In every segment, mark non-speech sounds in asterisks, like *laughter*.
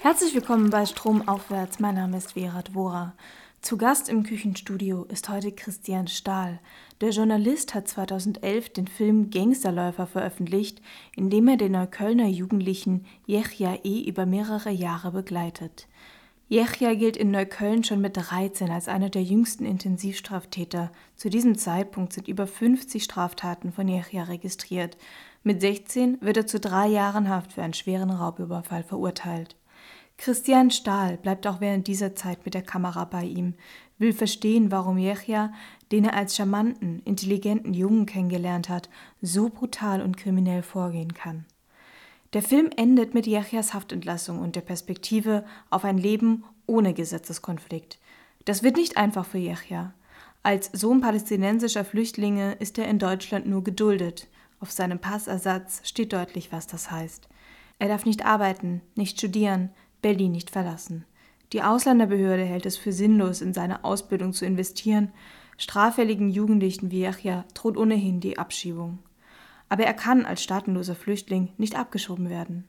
Herzlich willkommen bei Stromaufwärts. Mein Name ist Vera Dvora. Zu Gast im Küchenstudio ist heute Christian Stahl. Der Journalist hat 2011 den Film Gangsterläufer veröffentlicht, in dem er den Neuköllner Jugendlichen Yechia E. über mehrere Jahre begleitet. Yechia gilt in Neukölln schon mit 13 als einer der jüngsten Intensivstraftäter. Zu diesem Zeitpunkt sind über 50 Straftaten von Yechia registriert. Mit 16 wird er zu drei Jahren Haft für einen schweren Raubüberfall verurteilt. Christian Stahl bleibt auch während dieser Zeit mit der Kamera bei ihm, will verstehen, warum Yechia, den er als charmanten, intelligenten Jungen kennengelernt hat, so brutal und kriminell vorgehen kann. Der Film endet mit Yechias Haftentlassung und der Perspektive auf ein Leben ohne Gesetzeskonflikt. Das wird nicht einfach für Yechia. Als Sohn palästinensischer Flüchtlinge ist er in Deutschland nur geduldet. Auf seinem Passersatz steht deutlich, was das heißt. Er darf nicht arbeiten, nicht studieren, Berlin nicht verlassen. Die Ausländerbehörde hält es für sinnlos, in seine Ausbildung zu investieren. Straffälligen Jugendlichen wie Yachya droht ohnehin die Abschiebung. Aber er kann als staatenloser Flüchtling nicht abgeschoben werden.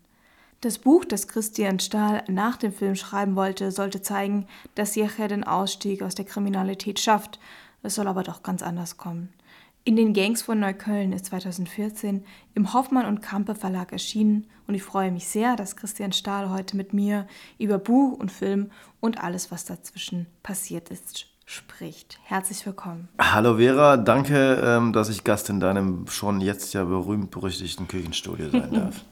Das Buch, das Christian Stahl nach dem Film schreiben wollte, sollte zeigen, dass Yachya den Ausstieg aus der Kriminalität schafft. Es soll aber doch ganz anders kommen. In den Gangs von Neukölln ist 2014 im Hoffmann und Kampe Verlag erschienen und ich freue mich sehr, dass Christian Stahl heute mit mir über Buch und Film und alles, was dazwischen passiert ist, spricht. Herzlich willkommen. Hallo Vera, danke, ähm, dass ich Gast in deinem schon jetzt ja berühmt-berüchtigten Küchenstudio sein *laughs* darf.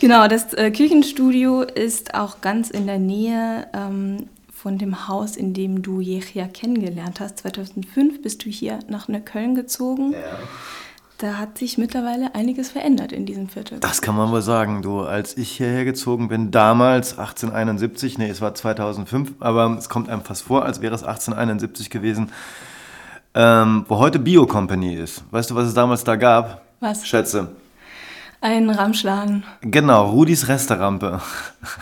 Genau, das äh, Küchenstudio ist auch ganz in der Nähe ähm, von dem Haus, in dem du Jechia kennengelernt hast. 2005 bist du hier nach Neukölln gezogen. Ja. Da hat sich mittlerweile einiges verändert in diesem Viertel. Das kann man wohl sagen. Du, als ich hierher gezogen bin, damals 1871, nee, es war 2005, aber es kommt einem fast vor, als wäre es 1871 gewesen, ähm, wo heute Bio Company ist. Weißt du, was es damals da gab? Was? Schätze. Ein Ramschladen. Genau, Rudis Resterampe.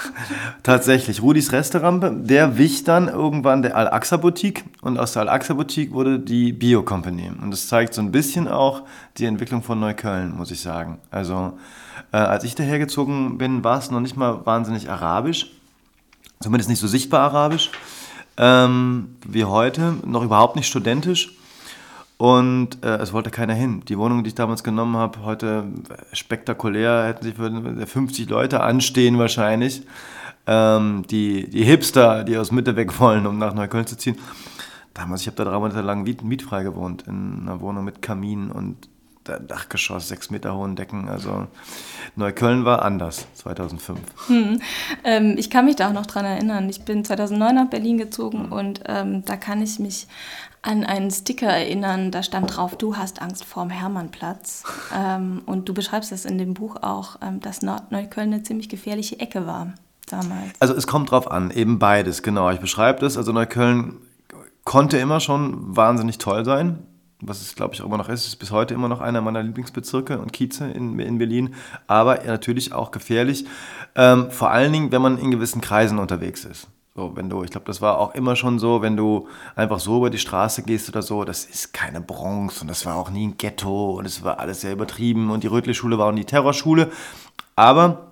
*laughs* Tatsächlich, Rudis Resterampe. Der wich dann irgendwann der Al-Aqsa-Boutique und aus der Al-Aqsa-Boutique wurde die Bio-Company. Und das zeigt so ein bisschen auch die Entwicklung von Neukölln, muss ich sagen. Also, äh, als ich dahergezogen bin, war es noch nicht mal wahnsinnig arabisch. Zumindest nicht so sichtbar arabisch ähm, wie heute. Noch überhaupt nicht studentisch. Und äh, es wollte keiner hin. Die Wohnung, die ich damals genommen habe, heute spektakulär, hätten sich für 50 Leute anstehen wahrscheinlich. Ähm, die, die Hipster, die aus Mitte weg wollen, um nach Neukölln zu ziehen. Damals, ich habe da drei Monate lang miet, mietfrei gewohnt, in einer Wohnung mit Kamin und Dachgeschoss, sechs Meter hohen Decken. Also Neukölln war anders 2005. Hm. Ähm, ich kann mich da auch noch dran erinnern. Ich bin 2009 nach Berlin gezogen hm. und ähm, da kann ich mich an einen Sticker erinnern, da stand drauf, du hast Angst vorm Hermannplatz. *laughs* Ähm, und du beschreibst das in dem Buch auch, ähm, dass Neukölln eine ziemlich gefährliche Ecke war damals. Also es kommt drauf an, eben beides, genau. Ich beschreibe das. Also Neukölln konnte immer schon wahnsinnig toll sein. Was es, glaube ich, auch immer noch ist, ist bis heute immer noch einer meiner Lieblingsbezirke und Kieze in, in Berlin, aber natürlich auch gefährlich, ähm, vor allen Dingen, wenn man in gewissen Kreisen unterwegs ist. So, wenn du, ich glaube, das war auch immer schon so, wenn du einfach so über die Straße gehst oder so, das ist keine Bronx und das war auch nie ein Ghetto und es war alles sehr übertrieben und die Rötli-Schule war auch die Terrorschule. Aber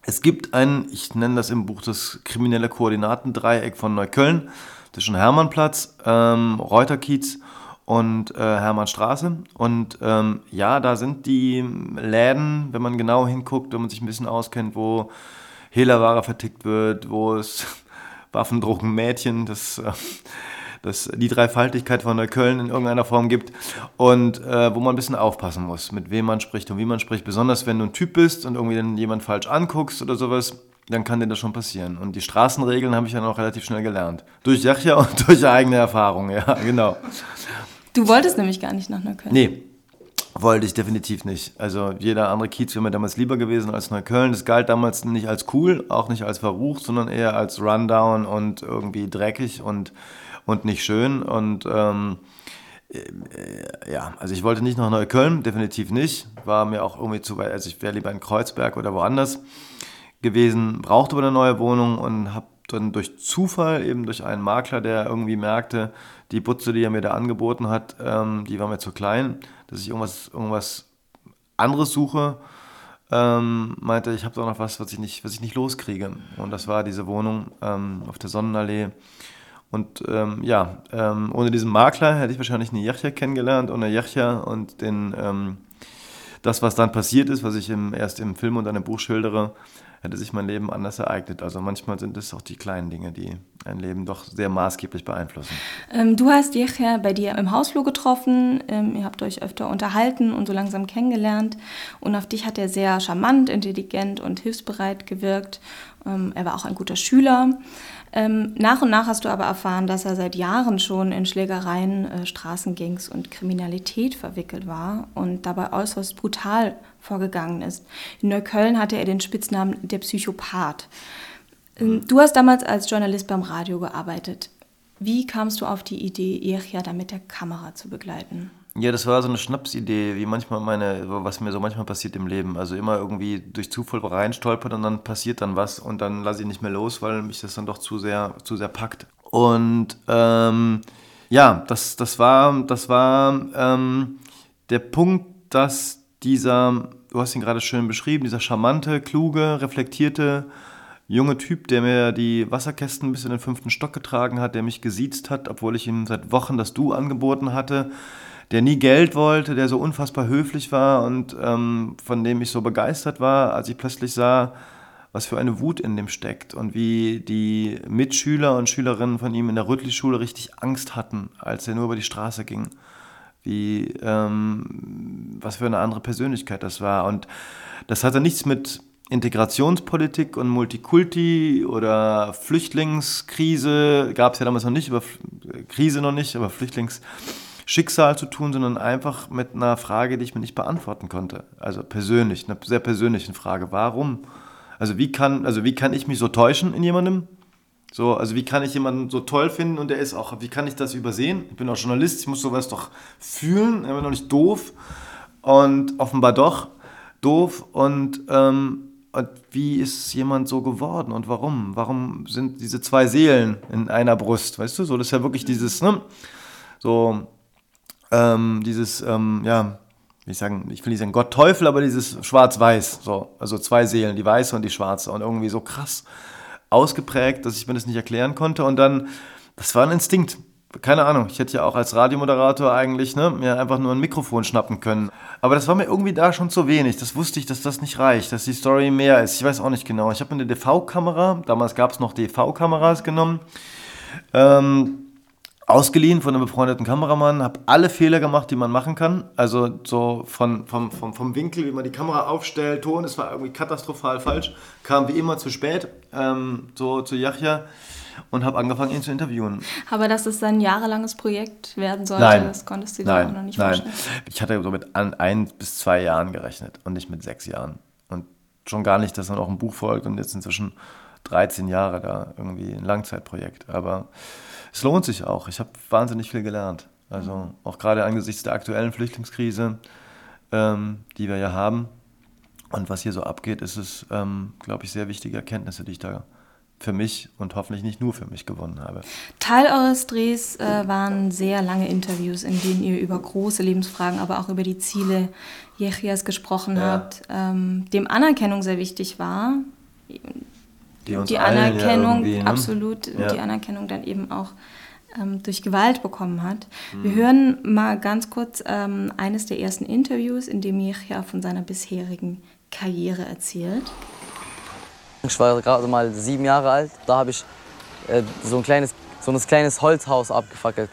es gibt ein, ich nenne das im Buch das kriminelle Koordinatendreieck von Neukölln, zwischen Hermannplatz, ähm, Reuterkiez und äh, Hermannstraße. Und ähm, ja, da sind die Läden, wenn man genau hinguckt, wenn man sich ein bisschen auskennt, wo Hehlerware vertickt wird, wo es Waffendrucken Mädchen, das, äh, das die Dreifaltigkeit von Neukölln in irgendeiner Form gibt und äh, wo man ein bisschen aufpassen muss, mit wem man spricht und wie man spricht. Besonders wenn du ein Typ bist und irgendwie dann jemand falsch anguckst oder sowas, dann kann dir das schon passieren. Und die Straßenregeln habe ich dann auch relativ schnell gelernt. Durch Jachja und *laughs* durch eigene Erfahrung, ja, genau. Du wolltest nämlich gar nicht nach Neukölln. Nee, wollte ich definitiv nicht. Also jeder andere Kiez wäre mir damals lieber gewesen als Neukölln. Das galt damals nicht als cool, auch nicht als verrucht, sondern eher als Rundown und irgendwie dreckig und, und nicht schön. Und ähm, äh, ja, also ich wollte nicht nach Neukölln, definitiv nicht. War mir auch irgendwie zu weit, also ich wäre lieber in Kreuzberg oder woanders gewesen, brauchte aber eine neue Wohnung und habe dann durch Zufall, eben durch einen Makler, der irgendwie merkte, die Butze, die er mir da angeboten hat, ähm, die war mir zu klein, dass ich irgendwas, irgendwas anderes suche. ähm, meinte, ich habe doch noch was, was ich, nicht, was ich nicht loskriege. Und das war diese Wohnung ähm, auf der Sonnenallee. Und ähm, ja, ähm, ohne diesen Makler hätte ich wahrscheinlich nie Yachya kennengelernt, ohne Yachya und den, ähm, das, was dann passiert ist, was ich im, erst im Film und dann im Buch schildere, hätte sich mein Leben anders ereignet. Also manchmal sind es auch die kleinen Dinge, die ein Leben doch sehr maßgeblich beeinflussen. Ähm, du hast Yechia bei dir im Hausflur getroffen, ähm, ihr habt euch öfter unterhalten und so langsam kennengelernt und auf dich hat er sehr charmant, intelligent und hilfsbereit gewirkt. Ähm, er war auch ein guter Schüler. Ähm, nach und nach hast du aber erfahren, dass er seit Jahren schon in Schlägereien, äh, Straßengangs und Kriminalität verwickelt war und dabei äußerst brutal vorgegangen ist. In Neukölln hatte er den Spitznamen der Psychopath. Ähm, du hast damals als Journalist beim Radio gearbeitet. Wie kamst du auf die Idee, Erja da mit der Kamera zu begleiten? Ja, das war so eine Schnapsidee, wie manchmal meine, was mir so manchmal passiert im Leben. Also immer irgendwie durch Zufall reinstolpert und dann passiert dann was und dann lasse ich nicht mehr los, weil mich das dann doch zu sehr, zu sehr packt. Und ähm, ja, das, das war, das war ähm, der Punkt, dass dieser, du hast ihn gerade schön beschrieben, dieser charmante, kluge, reflektierte junge Typ, der mir die Wasserkästen bis in den fünften Stock getragen hat, der mich gesiezt hat, obwohl ich ihm seit Wochen das Du angeboten hatte der nie Geld wollte, der so unfassbar höflich war und ähm, von dem ich so begeistert war, als ich plötzlich sah, was für eine Wut in dem steckt und wie die Mitschüler und Schülerinnen von ihm in der Rüttli-Schule richtig Angst hatten, als er nur über die Straße ging. Wie, ähm, was für eine andere Persönlichkeit das war. Und das hatte nichts mit Integrationspolitik und Multikulti oder Flüchtlingskrise, gab es ja damals noch nicht, aber Krise noch nicht, aber Flüchtlings Schicksal zu tun, sondern einfach mit einer Frage, die ich mir nicht beantworten konnte. Also persönlich, eine sehr persönliche Frage. Warum? Also wie kann, also wie kann ich mich so täuschen in jemandem? So, also wie kann ich jemanden so toll finden und der ist auch, wie kann ich das übersehen? Ich bin auch Journalist, ich muss sowas doch fühlen, ich bin noch nicht doof und offenbar doch doof und, ähm, und wie ist jemand so geworden und warum? Warum sind diese zwei Seelen in einer Brust, weißt du? So, das ist ja wirklich dieses, ne? So, ähm, dieses, ähm, ja, ich sagen, ich will nicht sagen Gott Teufel, aber dieses Schwarz-Weiß, so, also zwei Seelen, die weiße und die schwarze und irgendwie so krass ausgeprägt, dass ich mir das nicht erklären konnte und dann, das war ein Instinkt. Keine Ahnung, ich hätte ja auch als Radiomoderator eigentlich ne, mir einfach nur ein Mikrofon schnappen können. Aber das war mir irgendwie da schon zu wenig. Das wusste ich, dass das nicht reicht, dass die Story mehr ist. Ich weiß auch nicht genau. Ich habe eine DV-Kamera, damals gab es noch DV-Kameras genommen. Ähm, ausgeliehen von einem befreundeten Kameramann, habe alle Fehler gemacht, die man machen kann. Also so von, vom, vom, vom Winkel, wie man die Kamera aufstellt, Ton, es war irgendwie katastrophal falsch. Kam wie immer zu spät, ähm, so zu Yachja und habe angefangen, ihn zu interviewen. Aber dass es ein jahrelanges Projekt werden sollte, nein, das konntest du dir auch noch nicht nein. vorstellen? Ich hatte so mit ein, ein bis zwei Jahren gerechnet und nicht mit sechs Jahren. Und schon gar nicht, dass dann auch ein Buch folgt und jetzt inzwischen 13 Jahre da irgendwie ein Langzeitprojekt. Aber es lohnt sich auch. Ich habe wahnsinnig viel gelernt. Also auch gerade angesichts der aktuellen Flüchtlingskrise, ähm, die wir ja haben und was hier so abgeht, ist es, ähm, glaube ich, sehr wichtige Erkenntnisse, die ich da für mich und hoffentlich nicht nur für mich gewonnen habe. Teil eures Drehs äh, waren sehr lange Interviews, in denen ihr über große Lebensfragen, aber auch über die Ziele Jechias gesprochen ja. habt, ähm, dem Anerkennung sehr wichtig war die, uns die Anerkennung, ja ne? absolut, ja. die Anerkennung dann eben auch ähm, durch Gewalt bekommen hat. Mhm. Wir hören mal ganz kurz ähm, eines der ersten Interviews, in dem Yechia von seiner bisherigen Karriere erzählt. Ich war gerade mal sieben Jahre alt, da habe ich äh, so, ein kleines, so ein kleines Holzhaus abgefackelt.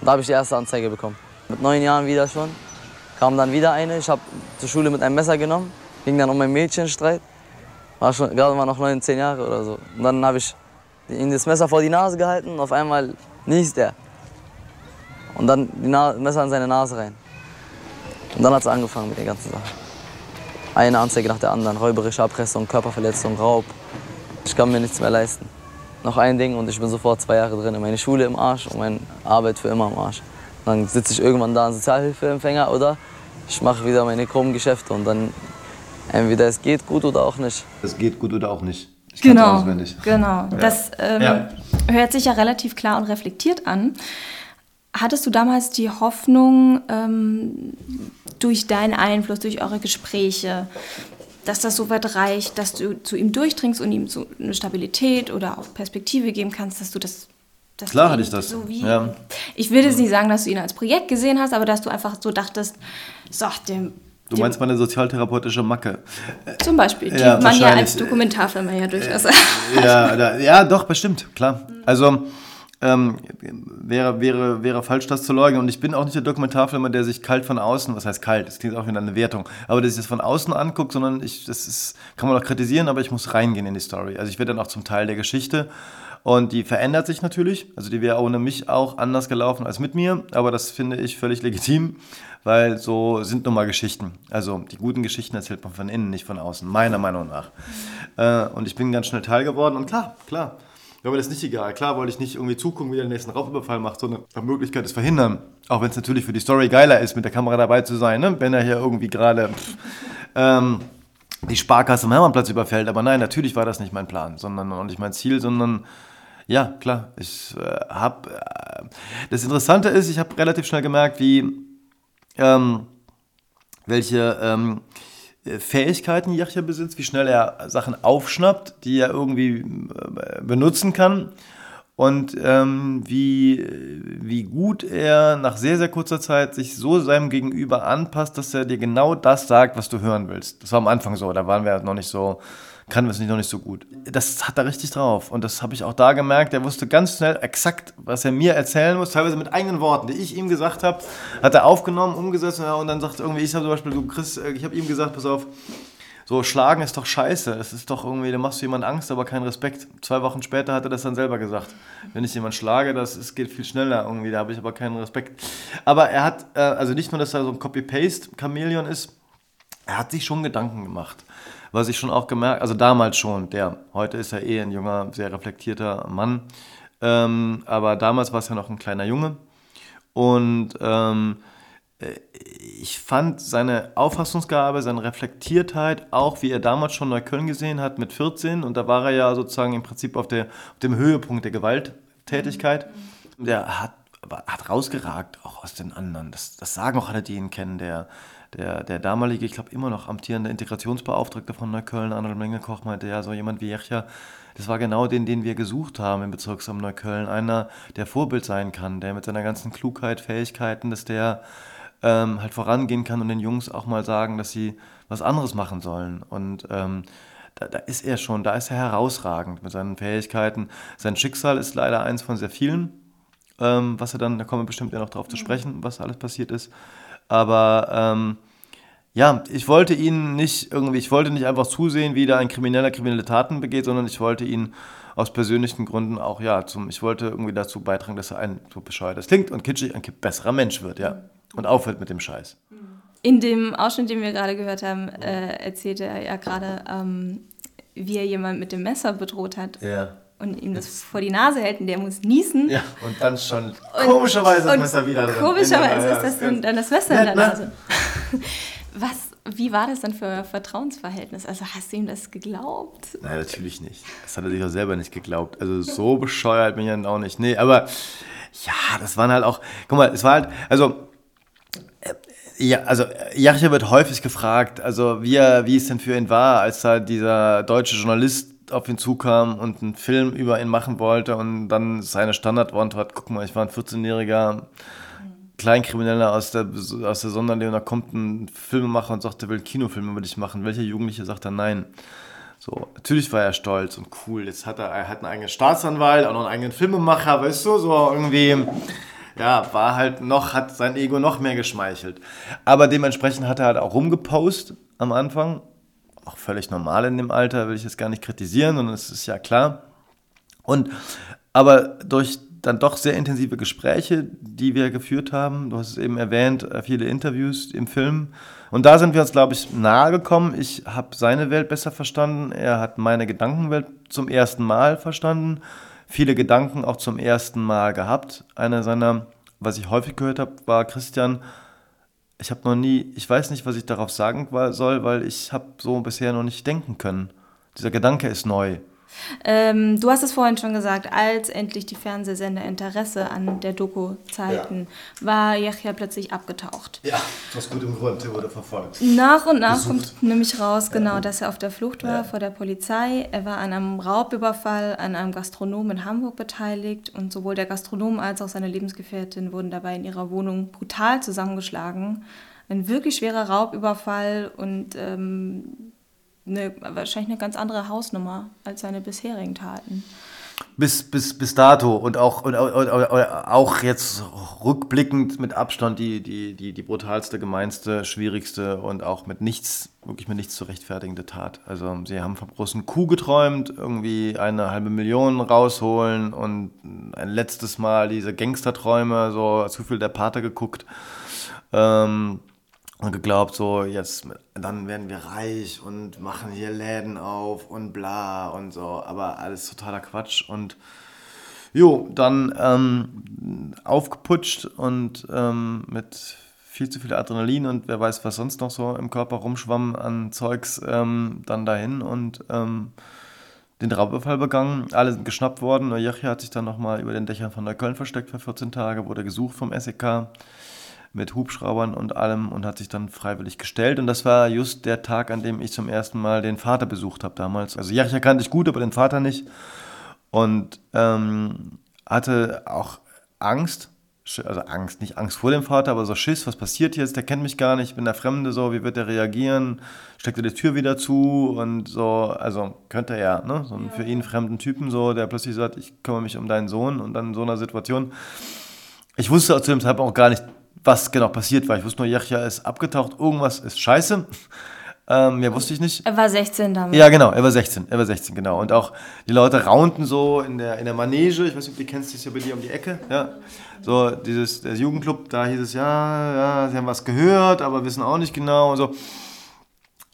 Und da habe ich die erste Anzeige bekommen. Mit neun Jahren wieder schon, kam dann wieder eine. Ich habe zur Schule mit einem Messer genommen, ging dann um einen Mädchenstreit. War schon, gerade mal noch neun, zehn Jahre oder so. Und dann habe ich ihm das Messer vor die Nase gehalten und auf einmal niest er. Und dann die Na Messer in seine Nase rein. Und dann hat es angefangen mit der ganzen Sache. Eine Anzeige nach der anderen, räuberische Erpressung, Körperverletzung, Raub. Ich kann mir nichts mehr leisten. Noch ein Ding und ich bin sofort zwei Jahre drin. Meine Schule im Arsch und meine Arbeit für immer im Arsch. dann sitze ich irgendwann da als Sozialhilfeempfänger oder ich mache wieder meine krummen Geschäfte und dann Entweder es geht gut oder auch nicht. Es geht gut oder auch nicht. Ich genau, auswendig. genau. Ja. Das ähm, ja. hört sich ja relativ klar und reflektiert an. Hattest du damals die Hoffnung, ähm, durch deinen Einfluss, durch eure Gespräche, dass das so weit reicht, dass du zu ihm durchdringst und ihm so eine Stabilität oder auch Perspektive geben kannst, dass du das. Dass Klar hatte ich das, So wie, ja. Ich will jetzt nicht sagen, dass du ihn als Projekt gesehen hast, aber dass du einfach so dachtest, so, dem. Du meinst meine sozialtherapeutische Macke. zum Beispiel, die Ja, man ja als Dokumentarfilm ja durchaus. ja, da, ja, doch, bestimmt, klar. Also ähm, wäre, wäre, wäre falsch, das zu leugnen. Und ich bin auch nicht der Dokumentarfilmer, der sich kalt von außen, was heißt kalt, das klingt auch wieder eine Wertung, aber der sich das von außen anguckt, sondern ich, das ist, kann man auch kritisieren, aber ich muss reingehen in die Story. Also ich werde dann auch zum Teil der Geschichte. Und die verändert sich natürlich. Also die wäre ohne mich auch anders gelaufen als mit mir. Aber das finde ich völlig legitim, weil so sind nun mal Geschichten. Also die guten Geschichten erzählt man von innen, nicht von außen, meiner Meinung nach. Äh, und ich bin ganz schnell Teil geworden. Und klar, klar, war mir das nicht egal. Klar wollte ich nicht irgendwie zugucken, wie der den nächsten Raubüberfall macht, sondern nach Möglichkeit es verhindern. Auch wenn es natürlich für die Story geiler ist, mit der Kamera dabei zu sein, ne? wenn er hier irgendwie gerade ähm, die Sparkasse am Hermannplatz überfällt. Aber nein, natürlich war das nicht mein Plan, sondern und nicht mein Ziel, sondern ja, klar, ich äh, habe. Äh, das Interessante ist, ich habe relativ schnell gemerkt, wie ähm, welche ähm, Fähigkeiten Yachya besitzt, wie schnell er Sachen aufschnappt, die er irgendwie äh, benutzen kann und ähm, wie, wie gut er nach sehr, sehr kurzer Zeit sich so seinem Gegenüber anpasst, dass er dir genau das sagt, was du hören willst. Das war am Anfang so, da waren wir noch nicht so, wir es nicht noch nicht so gut. Das hat er richtig drauf und das habe ich auch da gemerkt. Er wusste ganz schnell exakt, was er mir erzählen muss, teilweise mit eigenen Worten, die ich ihm gesagt habe, hat er aufgenommen, umgesetzt und dann sagt irgendwie, ich habe zum Beispiel, du Chris, äh, ich habe ihm gesagt, pass auf, so, schlagen ist doch scheiße. Es ist doch irgendwie, da machst du jemand Angst, aber keinen Respekt. Zwei Wochen später hat er das dann selber gesagt. Wenn ich jemand schlage, das es geht viel schneller irgendwie, da habe ich aber keinen Respekt. Aber er hat, äh, also nicht nur, dass er so ein Copy-Paste-Chameleon ist, er hat sich schon Gedanken gemacht. Was ich schon auch gemerkt, also damals schon, der, heute ist er eh ein junger, sehr reflektierter Mann, ähm, aber damals war es ja noch ein kleiner Junge. Und ähm, ich fand seine Auffassungsgabe, seine Reflektiertheit, auch wie er damals schon Neukölln gesehen hat mit 14, und da war er ja sozusagen im Prinzip auf, der, auf dem Höhepunkt der Gewalttätigkeit, der hat, hat rausgeragt, auch aus den anderen. Das, das sagen auch alle, die ihn kennen. Der, der, der damalige, ich glaube immer noch amtierende Integrationsbeauftragte von Neukölln, Arnold Mengekoch, meinte ja, so jemand wie Jechja, das war genau den, den wir gesucht haben im Bezirksamt Neukölln. Einer, der Vorbild sein kann, der mit seiner ganzen Klugheit, Fähigkeiten, dass der ähm, halt vorangehen kann und den Jungs auch mal sagen, dass sie was anderes machen sollen. Und ähm, da, da, ist er schon, da ist er herausragend mit seinen Fähigkeiten. Sein Schicksal ist leider eins von sehr vielen, ähm, was er dann, da kommen wir bestimmt ja noch drauf zu sprechen, was alles passiert ist. Aber ähm, ja, ich wollte ihn nicht irgendwie, ich wollte nicht einfach zusehen, wie da ein Krimineller kriminelle Taten begeht, sondern ich wollte ihn aus persönlichen Gründen auch, ja, zum, ich wollte irgendwie dazu beitragen, dass er ein, so bescheuert das klingt und kitschig, ein besserer Mensch wird, ja. Und aufhört mit dem Scheiß. In dem Ausschnitt, den wir gerade gehört haben, äh, erzählte er ja gerade, ähm, wie er jemand mit dem Messer bedroht hat. Ja. Und ihm das vor die Nase hält und der muss niesen. Ja, und dann schon komischerweise das und Messer wieder drin. Komischerweise ist das dann, dann das Messer in der ne? Nase. *laughs* Was, wie war das dann für Vertrauensverhältnis? Also hast du ihm das geglaubt? Nein, natürlich nicht. Das hat er sich auch selber nicht geglaubt. Also so bescheuert bin ich dann auch nicht. Nee, aber ja, das waren halt auch, guck mal, es war halt, also, äh, ja, also Jachja wird häufig gefragt, also wie, er, wie es denn für ihn war, als da dieser deutsche Journalist auf ihn zukam und einen Film über ihn machen wollte und dann seine Standardantwort, guck mal, ich war ein 14-jähriger Kleinkrimineller aus der, aus der Sonderlegung, da kommt ein Filmemacher und sagt, er will einen Kinofilm über dich machen. Welcher Jugendliche sagt dann nein? So, natürlich war er stolz und cool. Jetzt hat er, er hat einen eigenen Staatsanwalt, auch noch einen eigenen Filmemacher, weißt du, so irgendwie, ja, war halt noch, hat sein Ego noch mehr geschmeichelt. Aber dementsprechend hat er halt auch rumgepostet am Anfang. Auch völlig normal in dem Alter, will ich jetzt gar nicht kritisieren, und es ist ja klar. Und, aber durch dann doch sehr intensive Gespräche, die wir geführt haben. Du hast es eben erwähnt, äh, viele Interviews im Film. Und da sind wir uns, glaube ich, nahe gekommen. Ich habe seine Welt besser verstanden. Er hat meine Gedankenwelt zum ersten Mal verstanden. Viele Gedanken auch zum ersten Mal gehabt. Einer seiner, was ich häufig gehört habe, war Christian, ich habe noch nie, ich weiß nicht, was ich darauf sagen soll, weil ich habe so bisher noch nicht denken können. Dieser Gedanke ist neu. Ähm, du hast es vorhin schon gesagt, als endlich die Fernsehsender Interesse an der Doku zeigten, ja. war Yahya plötzlich abgetaucht. Ja, aus gutem Grund, er wurde verfolgt. Nach und nach Besucht. kommt nämlich raus, genau, ja. dass er auf der Flucht war ja. vor der Polizei. Er war an einem Raubüberfall an einem Gastronom in Hamburg beteiligt und sowohl der Gastronom als auch seine Lebensgefährtin wurden dabei in ihrer Wohnung brutal zusammengeschlagen. Ein wirklich schwerer Raubüberfall und ähm, eine, wahrscheinlich eine ganz andere Hausnummer als seine bisherigen Taten. Bis, bis, bis dato und auch, und, und, und, auch jetzt rückblickend mit Abstand die, die, die, die brutalste, gemeinste, schwierigste und auch mit nichts, wirklich mit nichts zu rechtfertigende Tat. Also sie haben vom großen Kuh geträumt, irgendwie eine halbe Million rausholen und ein letztes Mal diese Gangsterträume, so zu viel der Pater geguckt. Ähm, und geglaubt, so jetzt, dann werden wir reich und machen hier Läden auf und bla und so, aber alles totaler Quatsch und jo, dann ähm, aufgeputscht und ähm, mit viel zu viel Adrenalin und wer weiß, was sonst noch so im Körper rumschwamm an Zeugs, ähm, dann dahin und ähm, den Raubüberfall begangen. Alle sind geschnappt worden. Yachia hat sich dann nochmal über den Dächern von Neukölln versteckt für 14 Tage, wurde gesucht vom SEK mit Hubschraubern und allem und hat sich dann freiwillig gestellt. Und das war just der Tag, an dem ich zum ersten Mal den Vater besucht habe damals. Also Jachja kannte ich gut, aber den Vater nicht. Und ähm, hatte auch Angst, also Angst, nicht Angst vor dem Vater, aber so Schiss, was passiert jetzt, der kennt mich gar nicht, ich bin der Fremde, so, wie wird er reagieren, steckt er die Tür wieder zu und so, also könnte er, ne, so einen für ihn fremden Typen so, der plötzlich sagt, ich kümmere mich um deinen Sohn und dann in so einer Situation. Ich wusste zu dem Zeitpunkt auch gar nicht, was genau passiert war. Ich wusste nur, Yachja ist abgetaucht, irgendwas ist scheiße. *laughs* Ähm, mehr wusste ich nicht. Er war 16 damals. Ja, genau, er war 16, er war 16, genau. Und auch die Leute raunten so in der, in der Manege, ich weiß nicht, ob du kennst, das ja bei dir um die Ecke, ja. So, dieses, der Jugendclub, da hieß es, ja, ja, sie haben was gehört, aber wissen auch nicht genau und so.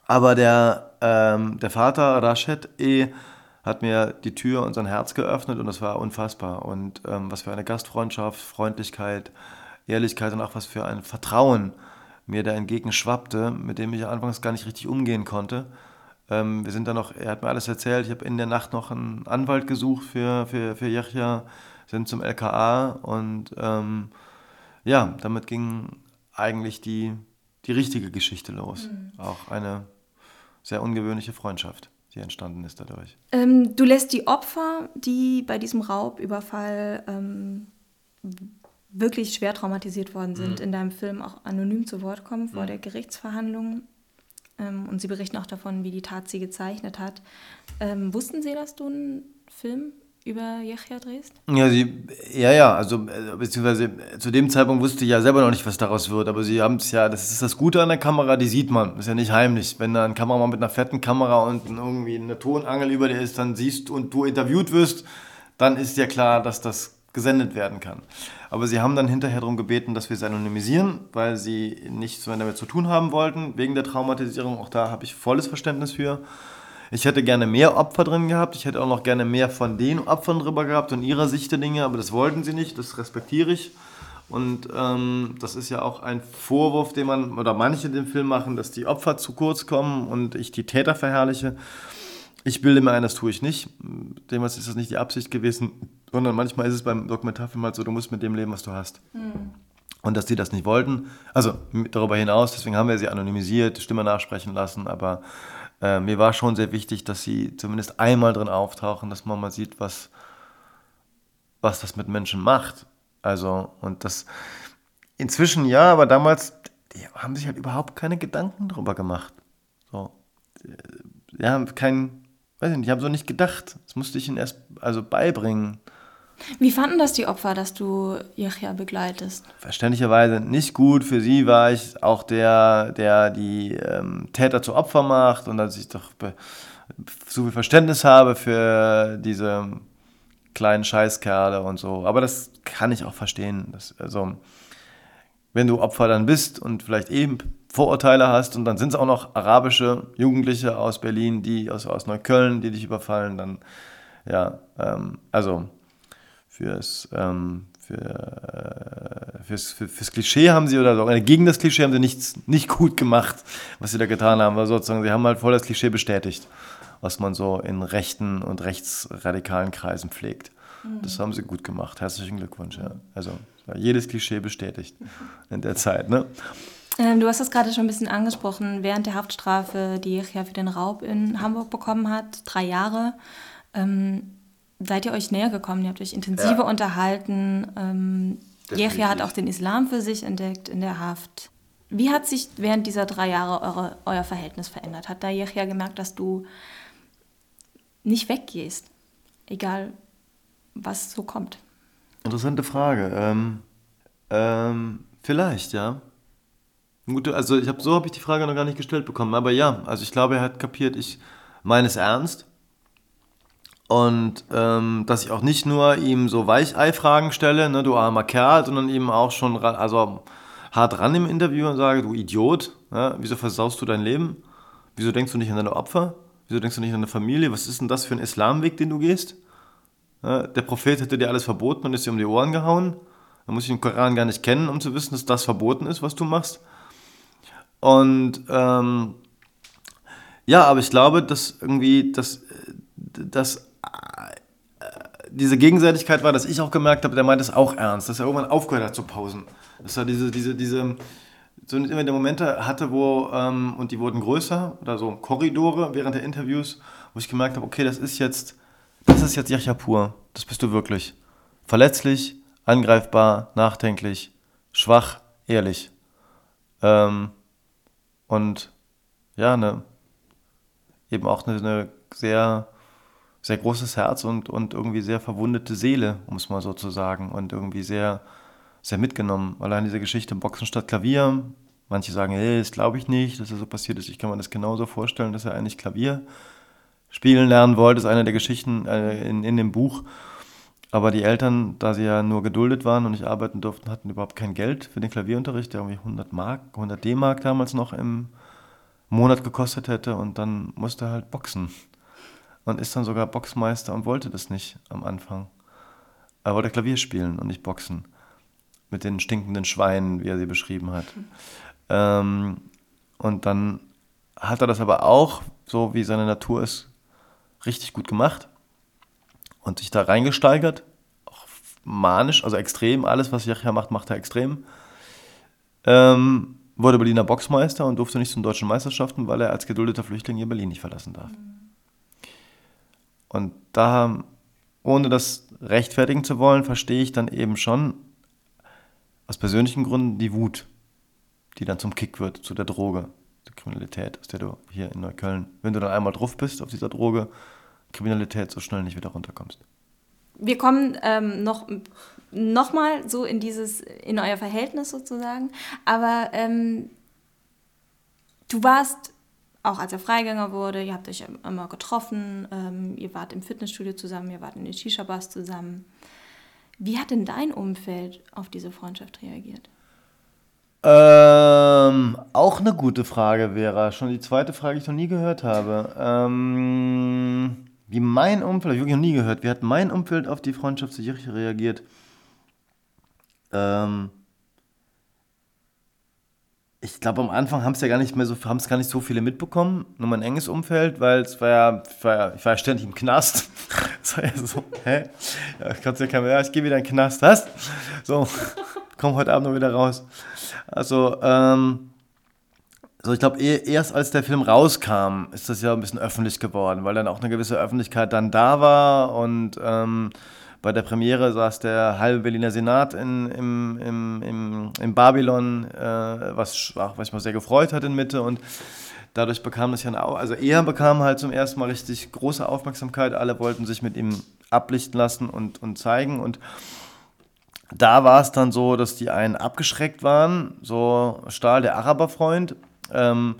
Aber der, ähm, der Vater, Rashid E., hat mir die Tür und sein Herz geöffnet und das war unfassbar. Und ähm, was für eine Gastfreundschaft, Freundlichkeit, Ehrlichkeit und auch was für ein Vertrauen mir da entgegenschwappte, mit dem ich anfangs gar nicht richtig umgehen konnte. Ähm, wir sind dann noch, er hat mir alles erzählt, ich habe in der Nacht noch einen Anwalt gesucht für, für, für Yachja, sind zum LKA und ähm, ja, damit ging eigentlich die, die richtige Geschichte los. Mhm. Auch eine sehr ungewöhnliche Freundschaft, die entstanden ist dadurch. Ähm, du lässt die Opfer, die bei diesem Raubüberfall ähm, wirklich schwer traumatisiert worden sind, mhm. in deinem Film auch anonym zu Wort kommen vor mhm. der Gerichtsverhandlung. Ähm, und sie berichten auch davon, wie die Tat sie gezeichnet hat. Ähm, wussten sie, dass du einen Film über Yachia drehst? Ja, sie, ja, ja, also äh, beziehungsweise zu dem Zeitpunkt wusste ich ja selber noch nicht, was daraus wird, aber sie haben es ja, das ist das Gute an der Kamera, die sieht man, ist ja nicht heimlich. Wenn da ein Kameramann mit einer fetten Kamera und irgendwie eine Tonangel über dir ist, dann siehst du und du interviewt wirst, dann ist ja klar, dass das gesendet werden kann. Aber sie haben dann hinterher darum gebeten, dass wir sie anonymisieren, weil sie nichts mehr damit zu tun haben wollten, wegen der Traumatisierung. Auch da habe ich volles Verständnis für. Ich hätte gerne mehr Opfer drin gehabt. Ich hätte auch noch gerne mehr von den Opfern drüber gehabt und ihrer Sicht der Dinge, aber das wollten sie nicht. Das respektiere ich. Und ähm, das ist ja auch ein Vorwurf, den man oder manche den Film machen, dass die Opfer zu kurz kommen und ich die Täter verherrliche. Ich bilde mir ein, das tue ich nicht. Demals ist das nicht die Absicht gewesen, sondern manchmal ist es beim Dokumentarfilm halt so, du musst mit dem leben, was du hast. Mhm. Und dass die das nicht wollten, also darüber hinaus, deswegen haben wir sie anonymisiert, Stimme nachsprechen lassen, aber äh, mir war schon sehr wichtig, dass sie zumindest einmal drin auftauchen, dass man mal sieht, was, was das mit Menschen macht. Also, und das inzwischen ja, aber damals, die haben sich halt überhaupt keine Gedanken darüber gemacht. So. Die haben kein, weiß ich nicht, ich habe so nicht gedacht. Das musste ich ihnen erst also beibringen. Wie fanden das die Opfer, dass du Yachia begleitest? Verständlicherweise nicht gut. Für sie war ich auch der, der die ähm, Täter zu Opfer macht und dass ich doch so viel Verständnis habe für diese kleinen Scheißkerle und so. Aber das kann ich auch verstehen. Das, also, wenn du Opfer dann bist und vielleicht eben Vorurteile hast und dann sind es auch noch arabische Jugendliche aus Berlin, die aus, aus Neukölln, die dich überfallen, dann ja, ähm, also fürs, ähm, für, äh, fürs, für, fürs Klischee haben sie oder so, gegen das Klischee haben sie nichts nicht gut gemacht, was sie da getan haben, weil sozusagen sie haben halt voll das Klischee bestätigt. was man so in rechten und rechtsradikalen Kreisen pflegt. Mhm. Das haben sie gut gemacht. Herzlichen Glückwunsch. Ja. Also jedes Klischee bestätigt in der Zeit. Ne? Ähm, du hast das gerade schon ein bisschen angesprochen. Während der Haftstrafe, die Yechia für den Raub in Hamburg bekommen hat, drei Jahre, ähm, seid ihr euch näher gekommen. Ihr habt euch intensiver ja. unterhalten. Ähm, Yechia hat auch den Islam für sich entdeckt in der Haft. Wie hat sich während dieser drei Jahre eure, euer Verhältnis verändert? Hat da Yechia gemerkt, dass du nicht weggehst, egal was so kommt? Interessante Frage. Ähm, ähm, vielleicht, ja. Gut, also ich habe so habe ich die Frage noch gar nicht gestellt bekommen, aber ja, also ich glaube, er hat kapiert, ich meine es ernst und ähm, dass ich auch nicht nur ihm so Weichei-Fragen stelle, ne, du armer Kerl, sondern ihm auch schon also hart ran im Interview und sage, du Idiot, ja, wieso versaust du dein Leben? Wieso denkst du nicht an deine Opfer? Wieso denkst du nicht an deine Familie? Was ist denn das für ein Islamweg, den du gehst? Ja, der Prophet hätte dir alles verboten und ist dir um die Ohren gehauen. Da muss ich den Koran gar nicht kennen, um zu wissen, dass das verboten ist, was du machst. Und ähm, ja, aber ich glaube, dass irgendwie, dass, dass äh, diese Gegenseitigkeit war, dass ich auch gemerkt habe, der meint es auch ernst, dass er irgendwann aufgehört hat zu pausen. Dass er diese, diese, diese, so immer die Momente hatte, wo, ähm, und die wurden größer, oder so Korridore während der Interviews, wo ich gemerkt habe, okay, das ist jetzt, das ist jetzt Yachya das bist du wirklich. Verletzlich, angreifbar, nachdenklich, schwach, ehrlich. Ähm, und ja, eine, eben auch eine, eine sehr, sehr großes Herz und, und irgendwie sehr verwundete Seele, um es mal so zu sagen. Und irgendwie sehr, sehr mitgenommen. Allein diese Geschichte Boxen statt Klavier. Manche sagen, hey, das glaube ich nicht, dass das so passiert ist. Ich kann mir das genauso vorstellen, dass er eigentlich Klavier spielen lernen wollte. Das ist eine der Geschichten äh, in, in dem Buch. Aber die Eltern, da sie ja nur geduldet waren und nicht arbeiten durften, hatten überhaupt kein Geld für den Klavierunterricht, der irgendwie 100 Mark, 100 D-Mark damals noch im Monat gekostet hätte und dann musste er halt boxen. Und ist dann sogar Boxmeister und wollte das nicht am Anfang. Er wollte Klavier spielen und nicht boxen. Mit den stinkenden Schweinen, wie er sie beschrieben hat. *laughs* Ähm, und dann hat er das aber auch, so wie seine Natur ist, richtig gut gemacht und sich da reingesteigert. Auch manisch, also extrem. Alles, was Yachya macht, macht er extrem. Ähm, wurde Berliner Boxmeister und durfte nicht zu den deutschen Meisterschaften, weil er als geduldeter Flüchtling hier Berlin nicht verlassen darf. Und da, ohne das rechtfertigen zu wollen, verstehe ich dann eben schon aus persönlichen Gründen die Wut, die dann zum Kick wird, zu der Droge, der Kriminalität, aus der du hier in Neukölln, wenn du dann einmal drauf bist auf dieser Droge, Kriminalität so schnell nicht wieder runterkommst. Wir kommen ähm, noch, noch mal so in dieses, in euer Verhältnis sozusagen, aber ähm, du warst, auch als er Freigänger wurde, ihr habt euch immer getroffen, ähm, ihr wart im Fitnessstudio zusammen, ihr wart in den Shisha-Bars zusammen. Wie hat denn dein Umfeld auf diese Freundschaft reagiert? Ähm, auch eine gute Frage, Vera. Schon die zweite Frage, die ich noch nie gehört habe. Ähm, wie mein Umfeld, habe ich wirklich noch nie gehört, wie hat mein Umfeld auf die Freundschaft zu Kirche reagiert? Ähm, ich glaube, am Anfang haben es ja gar nicht mehr so, haben es gar nicht so viele mitbekommen, nur mein enges Umfeld, weil es war ja, ich war ja, ich war ja ständig im Knast. *laughs* Das war ja so, hä? Ja, kannst ja keiner, ja, ich gehe wieder in den Knast, was? So, komm heute Abend noch wieder raus. Also, ähm, also ich glaube, eh, erst als der Film rauskam, ist das ja ein bisschen öffentlich geworden, weil dann auch eine gewisse Öffentlichkeit dann da war und ähm, bei der Premiere saß der halbe Berliner Senat in, im, im, im, in Babylon, äh, was, was mich mal sehr gefreut hat in Mitte und dadurch bekam das ja auch, also er bekam halt zum ersten Mal richtig große Aufmerksamkeit, alle wollten sich mit ihm ablichten lassen und, und zeigen und da war es dann so, dass die einen abgeschreckt waren, so Stahl, der Araberfreund, ähm,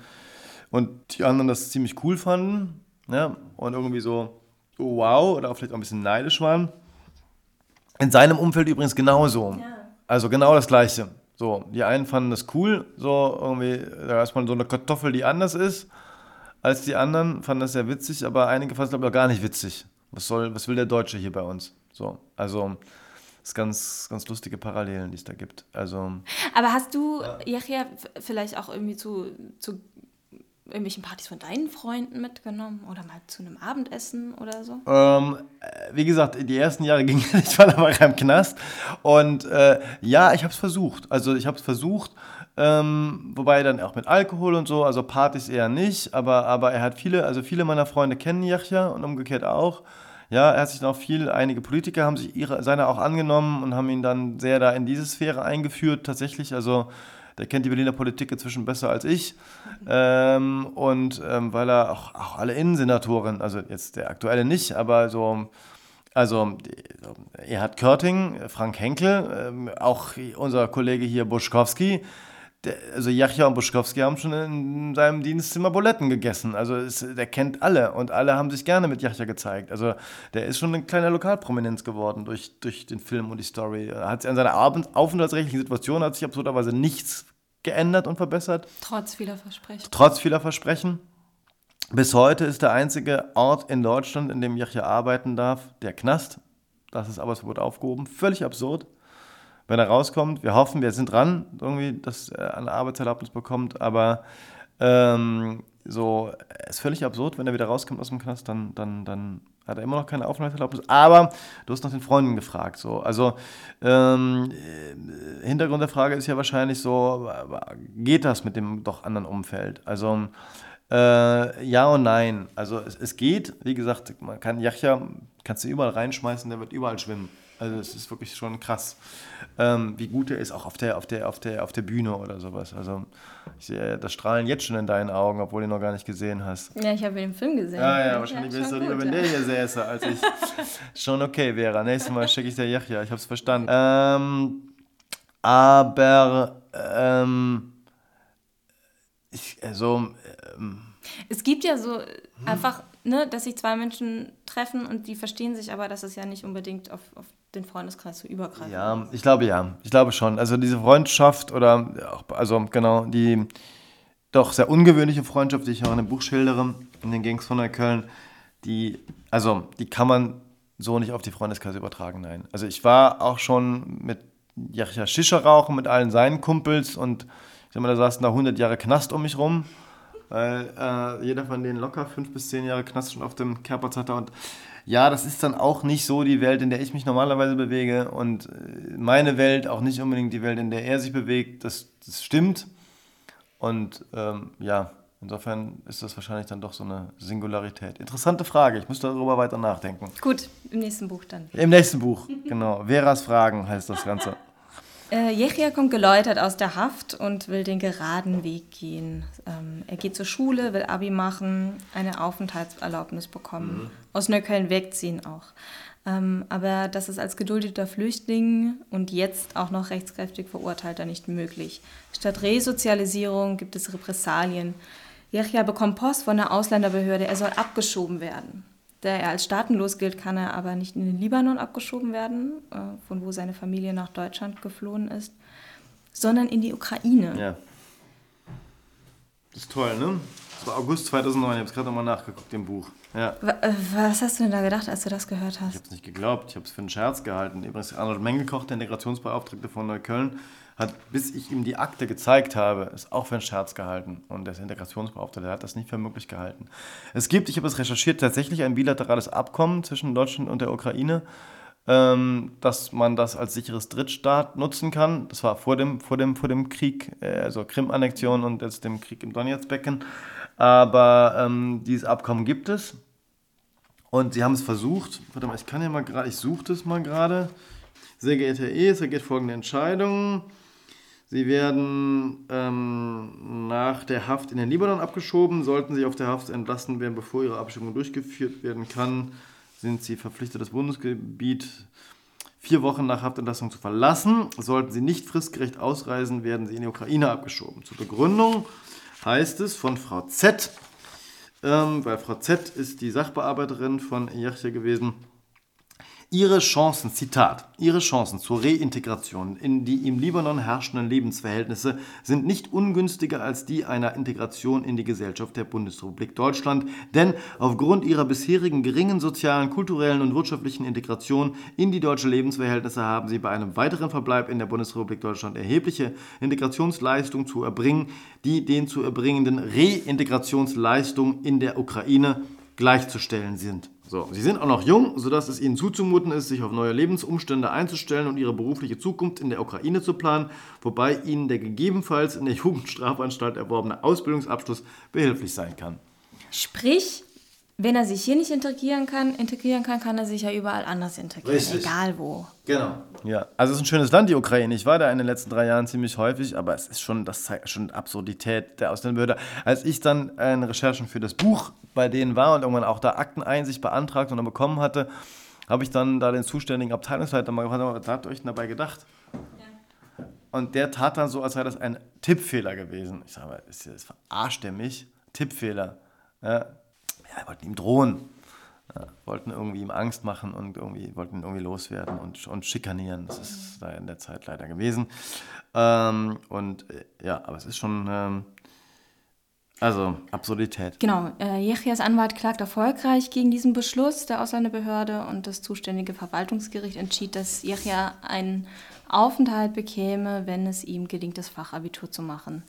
und die anderen das ziemlich cool fanden ja, und irgendwie so, oh, wow, oder vielleicht auch ein bisschen neidisch waren. In seinem Umfeld übrigens genauso. Ja. Also genau das Gleiche. So, die einen fanden das cool, so irgendwie, da ist mal so eine Kartoffel, die anders ist als die anderen, fanden das sehr witzig, aber einige fanden es aber gar nicht witzig. Was soll, was will der Deutsche hier bei uns? So, also es ganz, ganz lustige Parallelen, die es da gibt. Also, Aber hast du, ja. Yachia, vielleicht auch irgendwie zu, zu irgendwelchen Partys von deinen Freunden mitgenommen oder mal zu einem Abendessen oder so? Ähm, äh, wie gesagt, die ersten Jahre *laughs* ging es nicht, weil er war im Knast. Und äh, ja, ich habe es versucht. Also ich habe es versucht, ähm, wobei dann auch mit Alkohol und so, also Partys eher nicht, aber, aber er hat viele, also viele meiner Freunde kennen Yachya und umgekehrt auch. Ja, er hat sich dann auch viel, einige Politiker haben sich ihre, seine auch angenommen und haben ihn dann sehr da in diese Sphäre eingeführt, tatsächlich. Also der kennt die Berliner Politik inzwischen besser als ich. Ähm, und ähm, weil er auch, auch alle Innensenatoren, also jetzt der aktuelle nicht, aber so, also Erhard Körting, Frank Henkel, ähm, auch unser Kollege hier Buschkowski, also Jachja und Buschkowski haben schon in seinem Dienstzimmer Buletten gegessen. Also es, der kennt alle und alle haben sich gerne mit Jachja gezeigt. Also der ist schon eine kleine Lokalprominenz geworden durch, durch den Film und die Story. Er hat sich an seiner aufenthaltsrechtlichen Situation hat sich absurderweise nichts geändert und verbessert. Trotz vieler Versprechen. Trotz vieler Versprechen. Bis heute ist der einzige Ort in Deutschland, in dem Jachja arbeiten darf, der Knast. Das ist Arbeitsverbot aufgehoben. Völlig absurd wenn er rauskommt. Wir hoffen, wir sind dran, irgendwie, dass er eine Arbeitserlaubnis bekommt, aber ähm, so, ist völlig absurd, wenn er wieder rauskommt aus dem Knast, dann, dann, dann hat er immer noch keine Aufenthaltserlaubnis. Aber du hast nach den Freunden gefragt. So. Also ähm, Hintergrund der Frage ist ja wahrscheinlich so, geht das mit dem doch anderen Umfeld? Also äh, ja und nein. Also es, es geht, wie gesagt, man kann Yachja, kannst du überall reinschmeißen, der wird überall schwimmen. Also es ist wirklich schon krass, ähm, wie gut er ist, auch auf der, auf, der, auf, der, auf der Bühne oder sowas. Also ich sehe das Strahlen jetzt schon in deinen Augen, obwohl du ihn noch gar nicht gesehen hast. Ja, ich habe im Film gesehen. Ja, ja, wahrscheinlich ja, wärst du lieber, wenn der hier säße, als ich. *laughs* schon okay, Vera. Nächstes Mal schicke ich dir Yachja, ich habe es verstanden. Ähm, aber ähm, ich, also ähm, es gibt ja so einfach, ne, dass sich zwei Menschen treffen und die verstehen sich, aber das ist ja nicht unbedingt auf, auf den Freundeskreis so übergreifend. Ja, ich glaube ja. Ich glaube schon. Also diese Freundschaft oder, also genau, die doch sehr ungewöhnliche Freundschaft, die ich auch in dem Buch schildere, in den Gangs von Neukölln, die, also die kann man so nicht auf die Freundeskreise übertragen, nein. Also ich war auch schon mit Jachja Shisha rauchen, mit allen seinen Kumpels und ich sag mal, da saßen da 100 Jahre Knast um mich rum, weil äh, jeder von denen locker fünf bis zehn Jahre Knast schon auf dem Kerbholz hatte und ja, das ist dann auch nicht so die Welt, in der ich mich normalerweise bewege und äh, meine Welt auch nicht unbedingt die Welt, in der er sich bewegt. Das, das stimmt. Und ähm, ja, insofern ist das wahrscheinlich dann doch so eine Singularität. Interessante Frage, ich muss darüber weiter nachdenken. Gut, im nächsten Buch dann. Im nächsten Buch, *laughs* genau. Veras Fragen heißt das Ganze. Äh, Jechia kommt geläutert aus der Haft und will den geraden Weg gehen. Ähm, er geht zur Schule, will Abi machen, eine Aufenthaltserlaubnis bekommen, mhm. aus Neukölln wegziehen auch. Ähm, aber das ist als geduldeter Flüchtling und jetzt auch noch rechtskräftig Verurteilter nicht möglich. Statt Resozialisierung gibt es Repressalien. Jechia bekommt Post von der Ausländerbehörde, er soll abgeschoben werden. Da er als staatenlos gilt, kann er aber nicht in den Libanon abgeschoben werden, äh, von wo seine Familie nach Deutschland geflohen ist, sondern in die Ukraine. Ja. Das ist toll, ne? Das war August 2009, ich habe es gerade nochmal nachgeguckt im Buch. Ja. Äh, was hast du denn da gedacht, als du das gehört hast? Ich habe es nicht geglaubt, ich habe es für einen Scherz gehalten. Übrigens, Arnold Mengelkoch, der Integrationsbeauftragte von Neukölln, hat, bis ich ihm die Akte gezeigt habe, es auch für einen Scherz gehalten. Und der Integrationsbeauftragte, hat das nicht für möglich gehalten. Es gibt, ich habe es recherchiert, tatsächlich ein bilaterales Abkommen zwischen Deutschland und der Ukraine, ähm, dass man das als sicheres Drittstaat nutzen kann. Das war vor dem, vor dem, vor dem Krieg, äh, also Krim-Annexion und jetzt dem Krieg im Donetsk-Becken. Aber ähm, dieses Abkommen gibt es. Und sie haben es versucht. Warte mal, ich kann ja mal gerade, ich suche das mal gerade. Sehr geehrter E, es ergeht folgende Entscheidung. Sie werden ähm, nach der Haft in den Libanon abgeschoben. Sollten Sie auf der Haft entlassen werden, bevor Ihre Abschiebung durchgeführt werden kann, sind Sie verpflichtet, das Bundesgebiet vier Wochen nach Haftentlassung zu verlassen. Sollten Sie nicht fristgerecht ausreisen, werden Sie in die Ukraine abgeschoben. Zur Begründung heißt es von Frau Z, ähm, weil Frau Z ist die Sachbearbeiterin von Yachya gewesen, Ihre Chancen, Zitat, Ihre Chancen zur Reintegration in die im Libanon herrschenden Lebensverhältnisse sind nicht ungünstiger als die einer Integration in die Gesellschaft der Bundesrepublik Deutschland, denn aufgrund ihrer bisherigen geringen sozialen, kulturellen und wirtschaftlichen Integration in die deutsche Lebensverhältnisse haben sie bei einem weiteren Verbleib in der Bundesrepublik Deutschland erhebliche Integrationsleistungen zu erbringen, die den zu erbringenden Reintegrationsleistungen in der Ukraine gleichzustellen sind. So, sie sind auch noch jung, sodass es ihnen zuzumuten ist, sich auf neue Lebensumstände einzustellen und ihre berufliche Zukunft in der Ukraine zu planen, wobei ihnen der gegebenenfalls in der *laughs* Jugendstrafanstalt erworbene Ausbildungsabschluss behilflich sein kann. Sprich, wenn er sich hier nicht integrieren kann, integrieren kann, kann er sich ja überall anders integrieren, Richtig. egal wo. Genau. Ja, also es ist ein schönes Land, die Ukraine. Ich war da in den letzten drei Jahren ziemlich häufig, aber es ist schon, das zeigt schon Absurdität der Ausländerbehörde. Als ich dann in Recherchen für das Buch bei denen war und irgendwann auch da Akteneinsicht beantragt und dann bekommen hatte, habe ich dann da den zuständigen Abteilungsleiter mal gefragt, was habt ihr euch denn dabei gedacht? Und der tat dann so, als sei das ein Tippfehler gewesen. Ich sage mal, das, das verarscht er mich? Tippfehler. Ja, ja, wollten ihm drohen. Ja, wollten irgendwie ihm Angst machen und irgendwie wollten ihn irgendwie loswerden und, und schikanieren. Das ist da in der Zeit leider gewesen. Ähm, und äh, ja, aber es ist schon, ähm, also Absurdität. Genau, äh, Jechias Anwalt klagt erfolgreich gegen diesen Beschluss der Ausländerbehörde und das zuständige Verwaltungsgericht entschied, dass Jechia einen Aufenthalt bekäme, wenn es ihm gelingt, das Fachabitur zu machen.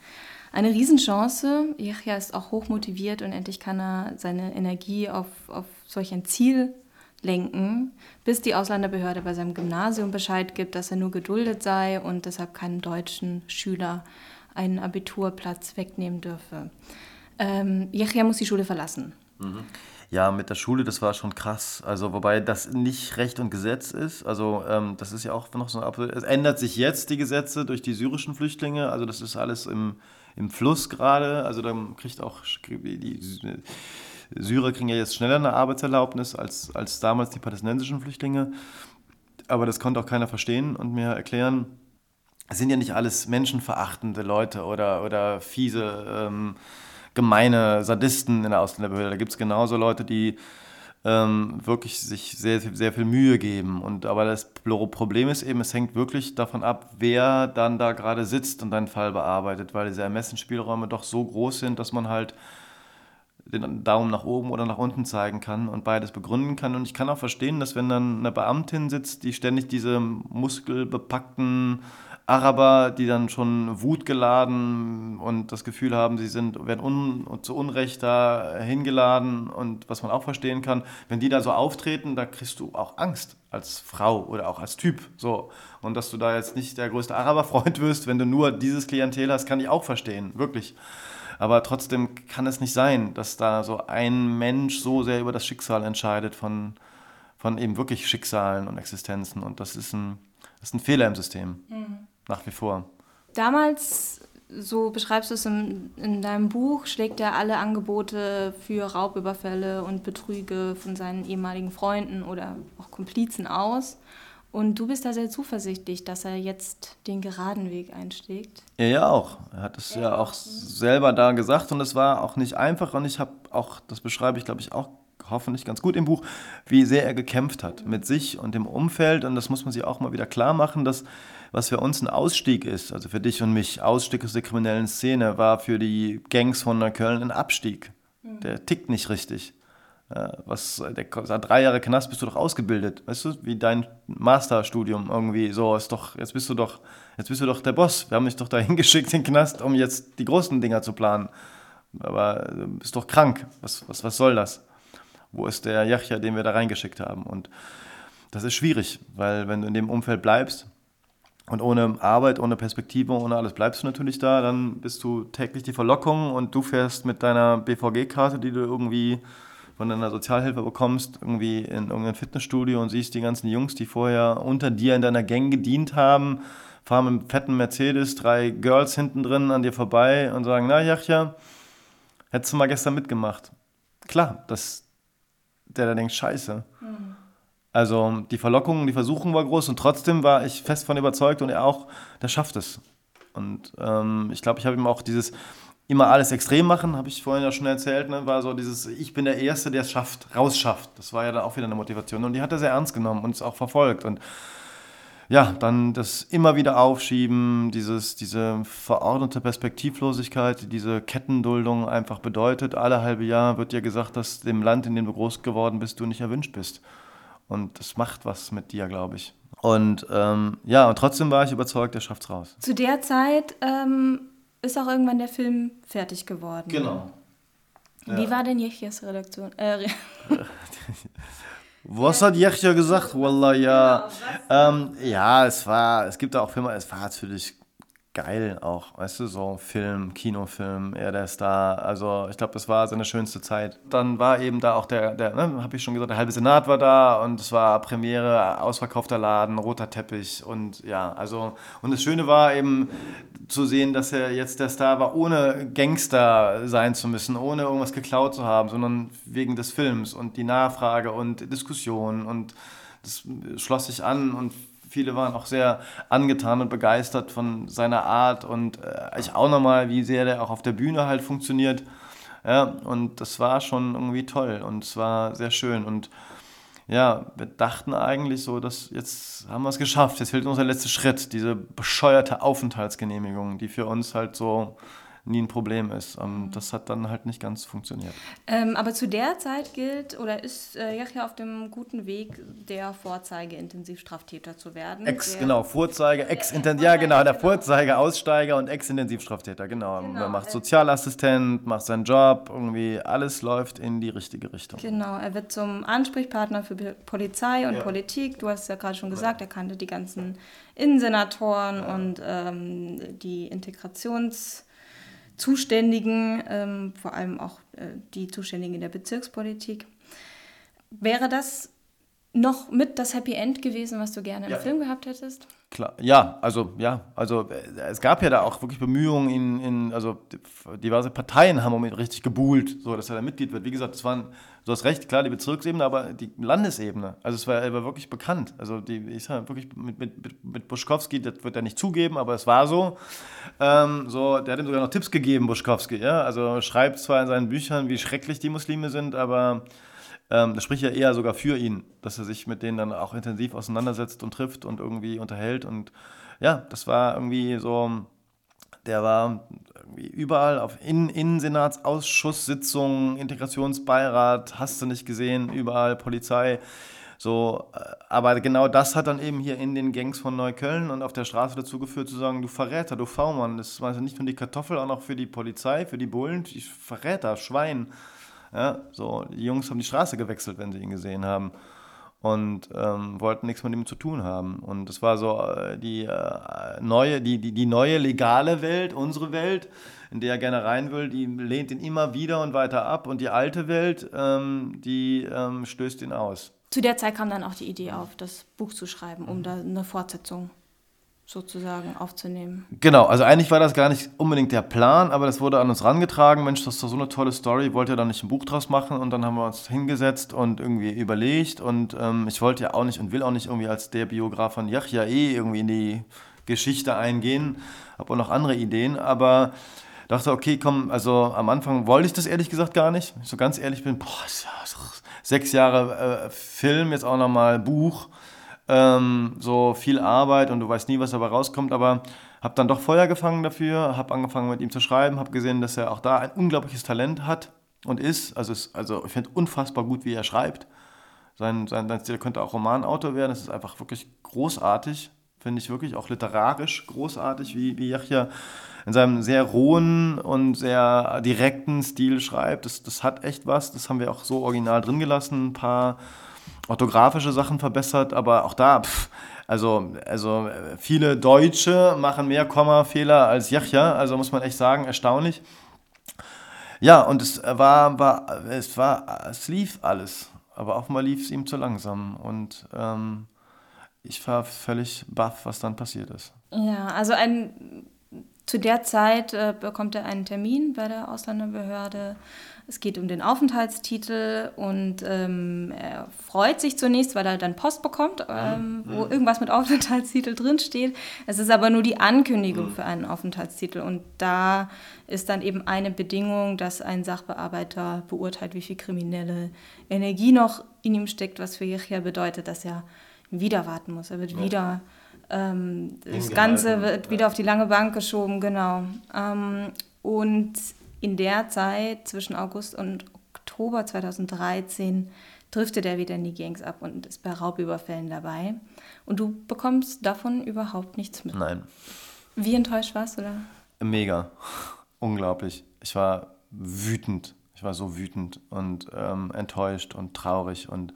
Eine Riesenchance. Jechia ist auch hochmotiviert und endlich kann er seine Energie auf, auf solch ein Ziel lenken, bis die Ausländerbehörde bei seinem Gymnasium Bescheid gibt, dass er nur geduldet sei und deshalb keinem deutschen Schüler einen Abiturplatz wegnehmen dürfe. Ähm, Jechia muss die Schule verlassen. Ja, mit der Schule, das war schon krass. Also, wobei das nicht Recht und Gesetz ist. Also, ähm, das ist ja auch noch so ein Es ändert sich jetzt die Gesetze durch die syrischen Flüchtlinge. Also, das ist alles im, im Fluss gerade. Also, dann kriegt auch die, Syrer kriegen ja jetzt schneller eine Arbeitserlaubnis als, als damals die palästinensischen Flüchtlinge. Aber das konnte auch keiner verstehen und mir erklären. Es sind ja nicht alles menschenverachtende Leute oder, oder fiese, ähm, gemeine Sadisten in der Ausländerbehörde. Da gibt es genauso Leute, die ähm, wirklich sich sehr, sehr viel Mühe geben. Und, aber das Problem ist eben, es hängt wirklich davon ab, wer dann da gerade sitzt und deinen Fall bearbeitet, weil diese Ermessensspielräume doch so groß sind, dass man halt den Daumen nach oben oder nach unten zeigen kann und beides begründen kann. Und ich kann auch verstehen, dass wenn dann eine Beamtin sitzt, die ständig diese muskelbepackten Araber, die dann schon wutgeladen und das Gefühl haben, sie sind, werden un, zu Unrecht da hingeladen und was man auch verstehen kann, wenn die da so auftreten, da kriegst du auch Angst als Frau oder auch als Typ. So. Und dass du da jetzt nicht der größte Araberfreund wirst, wenn du nur dieses Klientel hast, kann ich auch verstehen, wirklich. Aber trotzdem kann es nicht sein, dass da so ein Mensch so sehr über das Schicksal entscheidet von, von eben wirklich Schicksalen und Existenzen. Und das ist ein, das ist ein Fehler im System. Nach wie vor. Damals, so beschreibst du es in, in deinem Buch, schlägt er alle Angebote für Raubüberfälle und Betrüge von seinen ehemaligen Freunden oder auch Komplizen aus. Und du bist da sehr zuversichtlich, dass er jetzt den geraden Weg einschlägt. Er ja auch. Er hat es ja auch selber da gesagt und es war auch nicht einfach und ich habe auch, das beschreibe ich glaube ich auch hoffentlich ganz gut im Buch, wie sehr er gekämpft hat mit sich und dem Umfeld und das muss man sich auch mal wieder klar machen, dass was für uns ein Ausstieg ist, also für dich und mich, Ausstieg aus der kriminellen Szene, war für die Gangs von Neukölln ein Abstieg. Der tickt nicht richtig. Äh, Was, der, seit drei Jahre Knast bist du doch ausgebildet, weißt du, wie dein Masterstudium irgendwie so ist doch, jetzt bist du doch, jetzt bist du doch der Boss. Wir haben dich doch dahin *laughs* geschickt in den Knast, um jetzt die großen Dinger zu planen. Aber du bist doch krank. Was, was, was soll das? Wo ist der Yachja, den wir da reingeschickt haben? Und das ist schwierig, weil wenn du in dem Umfeld bleibst und ohne Arbeit, ohne Perspektive, ohne alles bleibst du natürlich da, dann bist du täglich die Verlockung und du fährst mit deiner BVG-Karte, die du irgendwie von deiner Sozialhilfe bekommst, irgendwie in irgendein Fitnessstudio und siehst die ganzen Jungs, die vorher unter dir in deiner Gang gedient haben, fahren mit einem fetten Mercedes, drei Girls hinten drin an dir vorbei und sagen, na Jachja, hättest du mal gestern mitgemacht. Klar, dass der da denkt, scheiße. Also die Verlockung, die Versuchung war groß und trotzdem war ich fest von überzeugt und er auch, der schafft es. Und ähm, ich glaube, ich habe ihm auch dieses, immer alles extrem machen, habe ich vorhin ja schon erzählt, ne, war so dieses, ich bin der Erste, der es schafft, rausschafft. Das war ja dann auch wieder eine Motivation. Und die hat er sehr ernst genommen und es auch verfolgt. Und ja, dann das immer wieder aufschieben, dieses, diese verordnete Perspektivlosigkeit, die diese Kettenduldung einfach bedeutet. Alle halbe Jahr wird dir gesagt, dass dem Land, in dem du groß geworden bist, du nicht erwünscht bist. Und das macht was mit dir, glaube ich. Und ähm, ja, und trotzdem war ich überzeugt, er schafft's raus. Zu der Zeit ähm, ist auch irgendwann der Film fertig geworden. Genau. Wie Ja. war denn Jechias Redaktion? Äh, *laughs* Was hat Yachya gesagt? Wallah, ja. Ähm, ja, es war, es gibt auch Filme, es war natürlich geil auch, weißt du, so Film, Kinofilm, er der Star. Also ich glaube, das war seine schönste Zeit. Dann war eben da auch der, der ne, habe ich schon gesagt, der halbe Senat war da und es war Premiere, ausverkaufter Laden, roter Teppich und ja, also und das Schöne war eben zu sehen, dass er jetzt der Star war, ohne Gangster sein zu müssen, ohne irgendwas geklaut zu haben, sondern wegen des Films und die Nachfrage und Diskussion und das schloss sich an und viele waren auch sehr angetan und begeistert von seiner Art und äh, ich auch nochmal, wie sehr der auch auf der Bühne halt funktioniert. Ja, und das war schon irgendwie toll und es war sehr schön und ja, wir dachten eigentlich so, dass jetzt haben wir es geschafft, jetzt fehlt uns der letzte Schritt, diese bescheuerte Aufenthaltsgenehmigung, die für uns halt so nie ein Problem ist. Ähm, das hat dann halt nicht ganz funktioniert. ähm, aber zu der Zeit gilt oder ist äh, Yachya auf dem guten Weg, der Vorzeige-Intensivstraftäter zu werden. Ex, der, genau, Vorzeige, ex ja genau, der Vorzeige, Aussteiger und Ex-Intensivstraftäter, genau. Genau, Er macht äh, Sozialassistent, macht seinen Job, irgendwie alles läuft in die richtige Richtung. Genau, er wird zum Ansprechpartner für Polizei und Ja. Politik. Du hast ja gerade schon gesagt, er kannte die ganzen Innensenatoren und ähm, die Integrationszuständigen, ähm, vor allem auch äh, die Zuständigen in der Bezirkspolitik. Wäre das noch mit das Happy End gewesen, was du gerne Ja. im Film gehabt hättest? Klar, ja, also ja, also äh, es gab ja da auch wirklich Bemühungen in, in also diverse Parteien haben um ihn richtig gebuhlt, so dass er da Mitglied wird. Wie gesagt, es waren, du hast recht, klar die Bezirksebene, aber die Landesebene. Also es war, war wirklich bekannt. Also die, ich sag wirklich mit, mit, mit- Buschkowski, das wird er nicht zugeben, aber es war so. Ähm, so, der hat ihm sogar noch Tipps gegeben, Buschkowski. Ja, also schreibt zwar in seinen Büchern, wie schrecklich die Muslime sind, aber ähm, das spricht ja eher sogar für ihn, dass er sich mit denen dann auch intensiv auseinandersetzt und trifft und irgendwie unterhält. Und ja, das war irgendwie so, der war überall auf in, Innensenatsausschusssitzungen, Integrationsbeirat, hast du nicht gesehen, überall Polizei. So, äh, aber genau das hat dann eben hier in den Gangs von Neukölln und auf der Straße dazu geführt, zu sagen, du Verräter, du V-Mann, das war also nicht nur die Kartoffel, auch noch für die Polizei, für die Bullen, die Verräter, Schwein. Ja, so, die Jungs haben die Straße gewechselt, wenn sie ihn gesehen haben. Und ähm, wollten nichts mit ihm zu tun haben. Und das war so äh, die, äh, neue, die, die, die neue legale Welt, unsere Welt, in der er gerne rein will, die lehnt ihn immer wieder und weiter ab. Und die alte Welt, ähm, die ähm, stößt ihn aus. Zu der Zeit kam dann auch die Idee auf, das Buch zu schreiben, um da eine Fortsetzung sozusagen aufzunehmen. Genau, also eigentlich war das gar nicht unbedingt der Plan, aber das wurde an uns rangetragen. Mensch, das ist doch so eine tolle Story, wollt ihr da nicht ein Buch draus machen? Und dann haben wir uns hingesetzt und irgendwie überlegt. Und ähm, ich wollte ja auch nicht und will auch nicht irgendwie als der Biograf von Yachya eh irgendwie in die Geschichte eingehen. Habe auch noch andere Ideen, aber dachte, okay, komm, also am Anfang wollte ich das ehrlich gesagt gar nicht. Wenn ich so ganz ehrlich bin, boah, sechs Jahre äh, Film, jetzt auch nochmal Buch ähm, so viel Arbeit und du weißt nie, was dabei rauskommt, aber habe dann doch Feuer gefangen dafür, habe angefangen mit ihm zu schreiben, habe gesehen, dass er auch da ein unglaubliches Talent hat und ist. Also, es, also ich finde unfassbar gut, wie er schreibt. Sein, sein, sein Stil könnte auch Romanautor werden, das ist einfach wirklich großartig, finde ich wirklich auch literarisch großartig, wie, wie Yachya in seinem sehr rohen und sehr direkten Stil schreibt. Das, das hat echt was, das haben wir auch so original drin gelassen, ein paar orthografische Sachen verbessert, aber auch da, pff, also, also äh, viele Deutsche machen mehr Kommafehler als Yachya, also muss man echt sagen, erstaunlich. Ja, und es war, war, es war, es lief alles, aber offenbar lief es ihm zu langsam und ähm, ich war völlig baff, was dann passiert ist. Ja, also ein, zu der Zeit äh, bekommt er einen Termin bei der Ausländerbehörde Es geht um den Aufenthaltstitel und ähm, er freut sich zunächst, weil er dann Post bekommt, ähm, wo irgendwas mit Aufenthaltstitel drinsteht. Es ist aber nur die Ankündigung für einen Aufenthaltstitel und da ist dann eben eine Bedingung, dass ein Sachbearbeiter beurteilt, wie viel kriminelle Energie noch in ihm steckt, was für Yechia bedeutet, dass er wieder warten muss. Er wird ja. wieder ähm, das Ganze wird wieder auf die lange Bank geschoben, genau. Ähm, und in der Zeit zwischen August und Oktober 2013 driftet er wieder in die Gangs ab und ist bei Raubüberfällen dabei. Und du bekommst davon überhaupt nichts mit. Nein. Wie enttäuscht warst du da? Mega. *laughs* Unglaublich. Ich war wütend. Ich war so wütend und ähm, enttäuscht und traurig und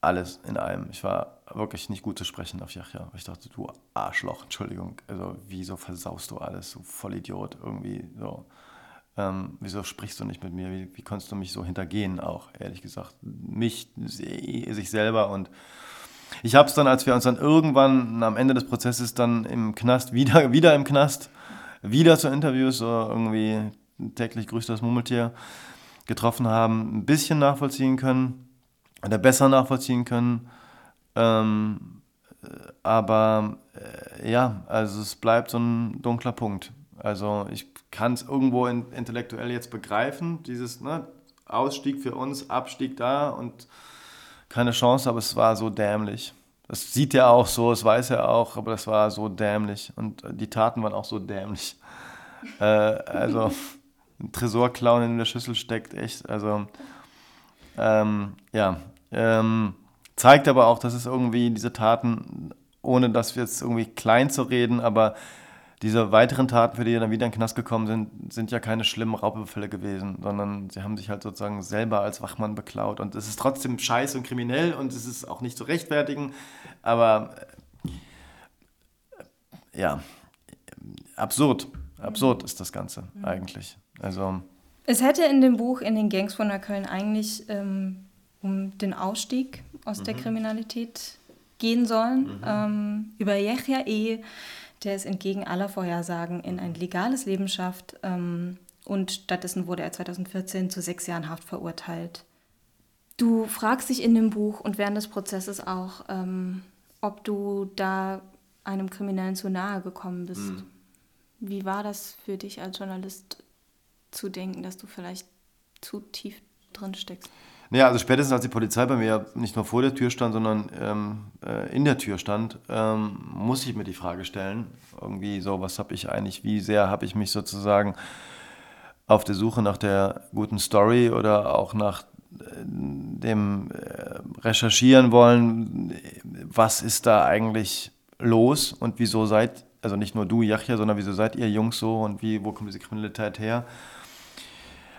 alles in einem. Ich war wirklich nicht gut zu sprechen auf Yachja. Ich dachte, du Arschloch, Entschuldigung, also wieso versaust du alles, so Vollidiot, irgendwie so. Ähm, wieso sprichst du nicht mit mir? Wie, wie konntest du mich so hintergehen auch, ehrlich gesagt? Mich, sich selber und ich habe es dann, als wir uns dann irgendwann am Ende des Prozesses dann im Knast, wieder, *laughs* wieder im Knast, wieder zu Interviews, so irgendwie täglich grüßt das Murmeltier, getroffen haben, ein bisschen nachvollziehen können oder besser nachvollziehen können. Ähm, äh, aber äh, ja, also es bleibt so ein dunkler Punkt. Also ich kann es irgendwo in, intellektuell jetzt begreifen, dieses ne, Ausstieg für uns, Abstieg da und keine Chance, aber es war so dämlich. Das sieht er auch so, das weiß er auch, aber das war so dämlich und die Taten waren auch so dämlich. *laughs* Äh, also ein Tresorclown in der Schüssel steckt, echt. Also ähm, ja, ähm, zeigt aber auch, dass es irgendwie diese Taten, ohne dass wir jetzt irgendwie klein zu reden, aber diese weiteren Taten, für die dann wieder in den Knast gekommen sind, sind ja keine schlimmen Raubüberfälle gewesen, sondern sie haben sich halt sozusagen selber als Wachmann beklaut. Und es ist trotzdem scheiße und kriminell und es ist auch nicht zu rechtfertigen, aber äh, ja, absurd. Absurd ist das Ganze mhm. eigentlich. Also. Es hätte in dem Buch in den Gangs von Neukölln eigentlich ähm, um den Ausstieg aus mhm. der Kriminalität gehen sollen. Mhm. Ähm, über Yechia E., der es entgegen aller Vorhersagen in ein legales Leben schafft. Ähm, und stattdessen wurde er 2014 zu sechs Jahren Haft verurteilt. Du fragst dich in dem Buch und während des Prozesses auch, ähm, ob du da einem Kriminellen zu nahe gekommen bist. Mhm. Wie war das für dich als Journalist zu denken, dass du vielleicht zu tief drin steckst? Naja, also spätestens als die Polizei bei mir nicht nur vor der Tür stand, sondern ähm, äh, in der Tür stand, ähm, muss ich mir die Frage stellen, irgendwie so, was habe ich eigentlich, wie sehr habe ich mich sozusagen auf der Suche nach der guten Story oder auch nach äh, dem äh, Recherchieren wollen, was ist da eigentlich los und wieso seid, also nicht nur du, Yachja, sondern wieso seid ihr Jungs so und wie, wo kommt diese Kriminalität her?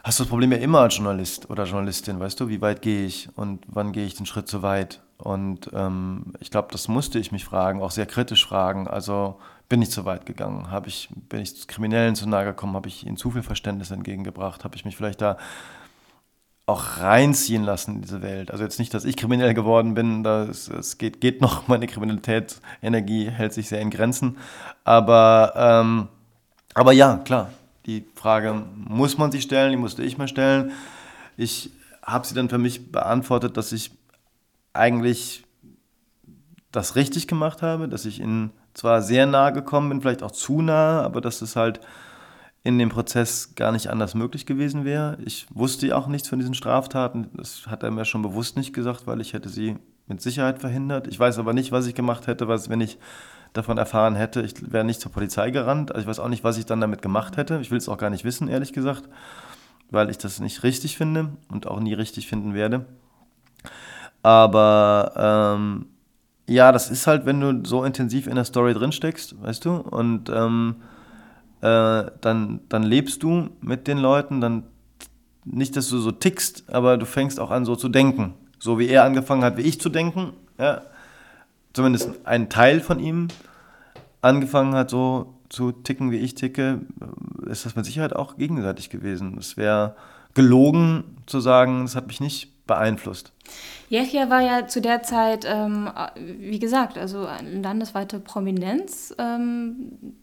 Hast du das Problem ja immer als Journalist oder Journalistin, weißt du, wie weit gehe ich und wann gehe ich den Schritt zu weit? Und ähm, ich glaube, das musste ich mich fragen, auch sehr kritisch fragen. Also bin ich zu weit gegangen? Ich, bin ich Kriminellen zu nahe gekommen? Habe ich ihnen zu viel Verständnis entgegengebracht? Habe ich mich vielleicht da auch reinziehen lassen in diese Welt? Also jetzt nicht, dass ich kriminell geworden bin, es geht, geht noch, *laughs* meine Kriminalität, Energie hält sich sehr in Grenzen. Aber, ähm, aber ja, klar, die Frage muss man sich stellen, die musste ich mir stellen. Ich habe sie dann für mich beantwortet, dass ich eigentlich das richtig gemacht habe, dass ich ihnen zwar sehr nahe gekommen bin, vielleicht auch zu nah, aber dass es halt in dem Prozess gar nicht anders möglich gewesen wäre. Ich wusste auch nichts von diesen Straftaten. Das hat er mir schon bewusst nicht gesagt, weil ich hätte sie mit Sicherheit verhindert. Ich weiß aber nicht, was ich gemacht hätte, was, wenn ich davon erfahren hätte. Ich wäre nicht zur Polizei gerannt. Also ich weiß auch nicht, was ich dann damit gemacht hätte. Ich will es auch gar nicht wissen, ehrlich gesagt, weil ich das nicht richtig finde und auch nie richtig finden werde. Aber ähm, ja, das ist halt, wenn du so intensiv in der Story drinsteckst, weißt du, und ähm, äh, dann, dann lebst du mit den Leuten, dann nicht, dass du so tickst, aber du fängst auch an, so zu denken. So wie er angefangen hat, wie ich zu denken. Ja, zumindest ein Teil von ihm angefangen hat, so zu ticken, wie ich ticke, ist das mit Sicherheit auch gegenseitig gewesen. Es wäre gelogen zu sagen, es hat mich nicht beeinflusst. Yechia war ja zu der Zeit, ähm, wie gesagt, also eine landesweite Prominenz ähm,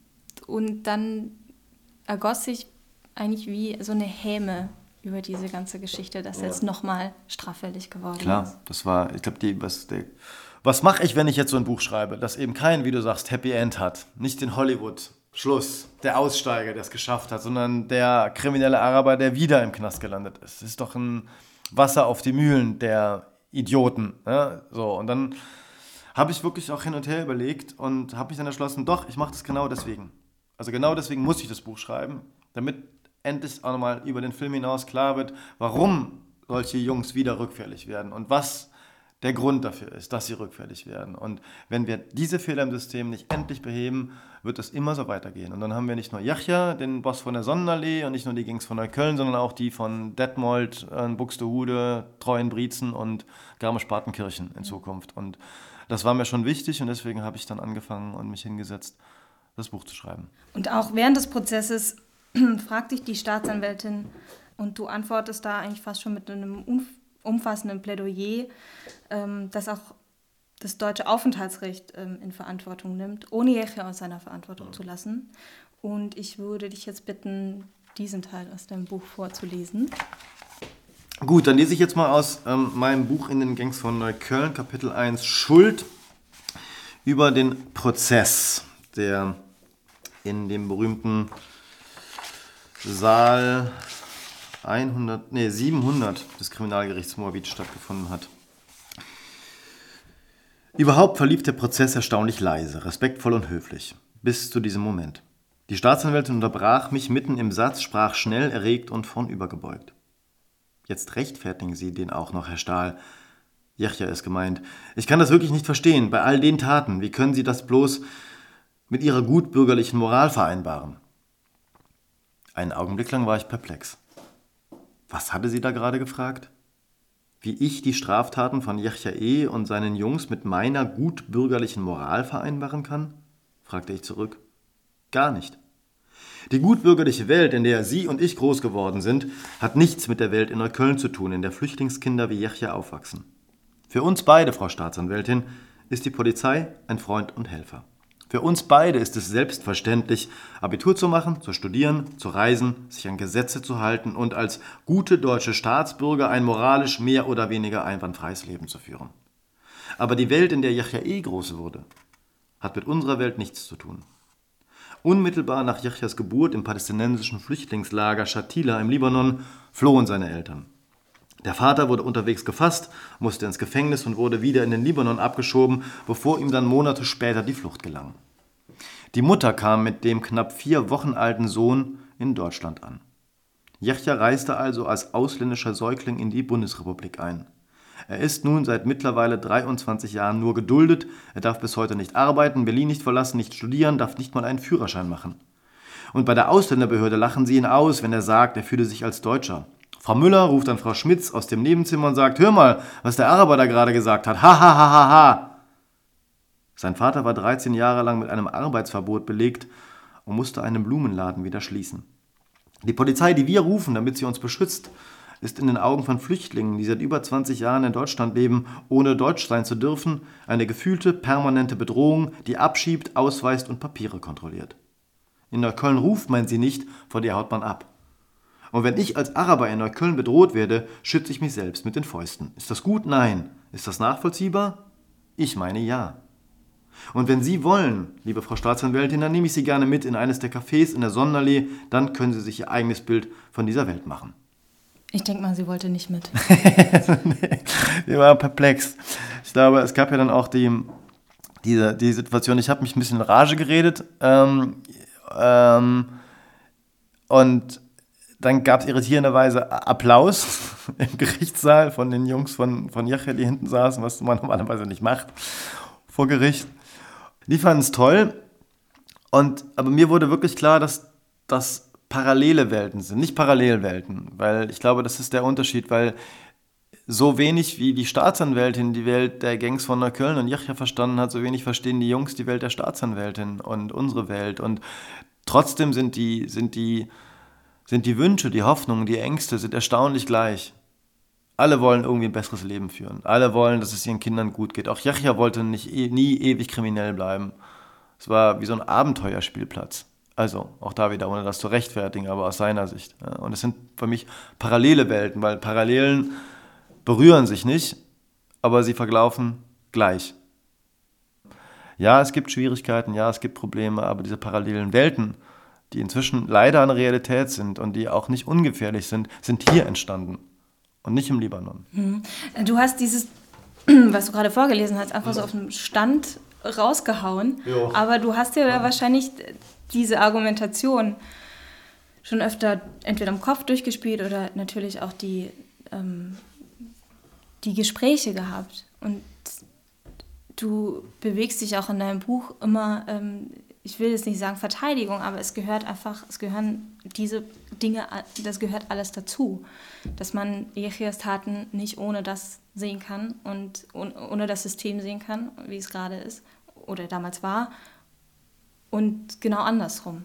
und dann ergoss sich eigentlich wie so eine Häme über diese ganze Geschichte, dass ja. jetzt nochmal straffällig geworden Klar, ist. Klar, das war, ich glaube, die, was, der, was mache ich, wenn ich jetzt so ein Buch schreibe, das eben kein, wie du sagst, Happy End hat, nicht den Hollywood. Schluss, der Aussteiger, der es geschafft hat, sondern der kriminelle Araber, der wieder im Knast gelandet ist. Das ist doch ein Wasser auf die Mühlen der Idioten. Ne? So, und dann habe ich wirklich auch hin und her überlegt und habe mich dann entschlossen, doch, ich mache das genau deswegen. Also genau deswegen muss ich das Buch schreiben, damit endlich auch nochmal über den Film hinaus klar wird, warum solche Jungs wieder rückfällig werden und was der Grund dafür ist, dass sie rückfällig werden. Und wenn wir diese Fehler im System nicht endlich beheben, wird es immer so weitergehen. Und dann haben wir nicht nur Yachja, den Boss von der Sonnenallee, und nicht nur die Gangs von Neukölln, sondern auch die von Detmold, äh, Buxtehude, Treuenbrietzen und Garmisch-Partenkirchen in Zukunft. Und das war mir schon wichtig und deswegen habe ich dann angefangen und mich hingesetzt, das Buch zu schreiben. Und auch während des Prozesses *clears throat* fragt dich die Staatsanwältin und du antwortest da eigentlich fast schon mit einem umfassenden Plädoyer, ähm, das auch das deutsche Aufenthaltsrecht ähm, in Verantwortung nimmt, ohne Jeche aus seiner Verantwortung mhm. zu lassen. Und ich würde dich jetzt bitten, diesen Teil aus deinem Buch vorzulesen. Gut, dann lese ich jetzt mal aus ähm, meinem Buch in den Gangs von Neukölln, Kapitel 1, Schuld, über den Prozess, der in dem berühmten Saal 100, nee, 700 des Kriminalgerichts Moabit stattgefunden hat. Überhaupt verlief der Prozess erstaunlich leise, respektvoll und höflich. Bis zu diesem Moment. Die Staatsanwältin unterbrach mich mitten im Satz, sprach schnell, erregt und vornübergebeugt. Jetzt rechtfertigen Sie den auch noch, Herr Stahl. Jechja ist gemeint. Ich kann das wirklich nicht verstehen. Bei all den Taten, wie können Sie das bloß mit Ihrer gutbürgerlichen Moral vereinbaren? Einen Augenblick lang war ich perplex. Was hatte sie da gerade gefragt? Wie ich die Straftaten von Yechia E. und seinen Jungs mit meiner gutbürgerlichen Moral vereinbaren kann? fragte ich zurück. Gar nicht. Die gutbürgerliche Welt, in der Sie und ich groß geworden sind, hat nichts mit der Welt in Neukölln zu tun, in der Flüchtlingskinder wie Yechia aufwachsen. Für uns beide, Frau Staatsanwältin, ist die Polizei ein Freund und Helfer. Für uns beide ist es selbstverständlich, Abitur zu machen, zu studieren, zu reisen, sich an Gesetze zu halten und als gute deutsche Staatsbürger ein moralisch mehr oder weniger einwandfreies Leben zu führen. Aber die Welt, in der Yahya eh groß wurde, hat mit unserer Welt nichts zu tun. Unmittelbar nach Yahya's Geburt im palästinensischen Flüchtlingslager Shatila im Libanon flohen seine Eltern. Der Vater wurde unterwegs gefasst, musste ins Gefängnis und wurde wieder in den Libanon abgeschoben, bevor ihm dann Monate später die Flucht gelang. Die Mutter kam mit dem knapp vier Wochen alten Sohn in Deutschland an. Jechja reiste also als ausländischer Säugling in die Bundesrepublik ein. Er ist nun seit mittlerweile 23 Jahren nur geduldet, er darf bis heute nicht arbeiten, Berlin nicht verlassen, nicht studieren, darf nicht mal einen Führerschein machen. Und bei der Ausländerbehörde lachen sie ihn aus, wenn er sagt, er fühle sich als Deutscher. Frau Müller ruft dann Frau Schmitz aus dem Nebenzimmer und sagt, hör mal, was der Araber da gerade gesagt hat. Ha, ha, ha, ha, ha. Sein Vater war 13 Jahre lang mit einem Arbeitsverbot belegt und musste einen Blumenladen wieder schließen. Die Polizei, die wir rufen, damit sie uns beschützt, ist in den Augen von Flüchtlingen, die seit über 20 Jahren in Deutschland leben, ohne Deutsch sein zu dürfen, eine gefühlte permanente Bedrohung, die abschiebt, ausweist und Papiere kontrolliert. In Neukölln ruft man sie nicht, vor der haut man ab. Und wenn ich als Araber in Neukölln bedroht werde, schütze ich mich selbst mit den Fäusten. Ist das gut? Nein. Ist das nachvollziehbar? Ich meine ja. Und wenn Sie wollen, liebe Frau Staatsanwältin, dann nehme ich Sie gerne mit in eines der Cafés in der Sonnenallee, dann können Sie sich Ihr eigenes Bild von dieser Welt machen. Ich denke mal, sie wollte nicht mit. *laughs* sie war perplex. Ich glaube, es gab ja dann auch die, diese, die Situation, ich habe mich ein bisschen in Rage geredet ähm, ähm, und dann gab es irritierenderweise Applaus *laughs* im Gerichtssaal von den Jungs von, von Jache, die hinten saßen, was man *laughs* normalerweise nicht macht vor Gericht. Die fanden es toll. Und, aber mir wurde wirklich klar, dass das parallele Welten sind, nicht Parallelwelten. Weil ich glaube, das ist der Unterschied, weil so wenig wie die Staatsanwältin die Welt der Gangs von Neukölln und Jachja verstanden hat, so wenig verstehen die Jungs die Welt der Staatsanwältin und unsere Welt. Und trotzdem sind die, sind die sind die Wünsche, die Hoffnungen, die Ängste sind erstaunlich gleich. Alle wollen irgendwie ein besseres Leben führen. Alle wollen, dass es ihren Kindern gut geht. Auch Jachja wollte nicht, nie ewig kriminell bleiben. Es war wie so ein Abenteuerspielplatz. Also auch da wieder, ohne das zu rechtfertigen, aber aus seiner Sicht. Und es sind für mich parallele Welten, weil Parallelen berühren sich nicht, aber sie verlaufen gleich. Ja, es gibt Schwierigkeiten, ja, es gibt Probleme, aber diese parallelen Welten, die inzwischen leider eine Realität sind und die auch nicht ungefährlich sind, sind hier entstanden und nicht im Libanon. Mhm. Du hast dieses, *clears throat* was du gerade vorgelesen hast, einfach so auf dem Stand rausgehauen, jo. aber du hast ja, ja wahrscheinlich diese Argumentation schon öfter entweder im Kopf durchgespielt oder natürlich auch die, ähm, die Gespräche gehabt. Und du bewegst dich auch in deinem Buch immer, ähm, ich will jetzt nicht sagen Verteidigung, aber es gehört einfach, es gehören diese Dinge, das gehört alles dazu, dass man Jechias Taten nicht ohne das sehen kann und ohne das System sehen kann, wie es gerade ist oder damals war und genau andersrum.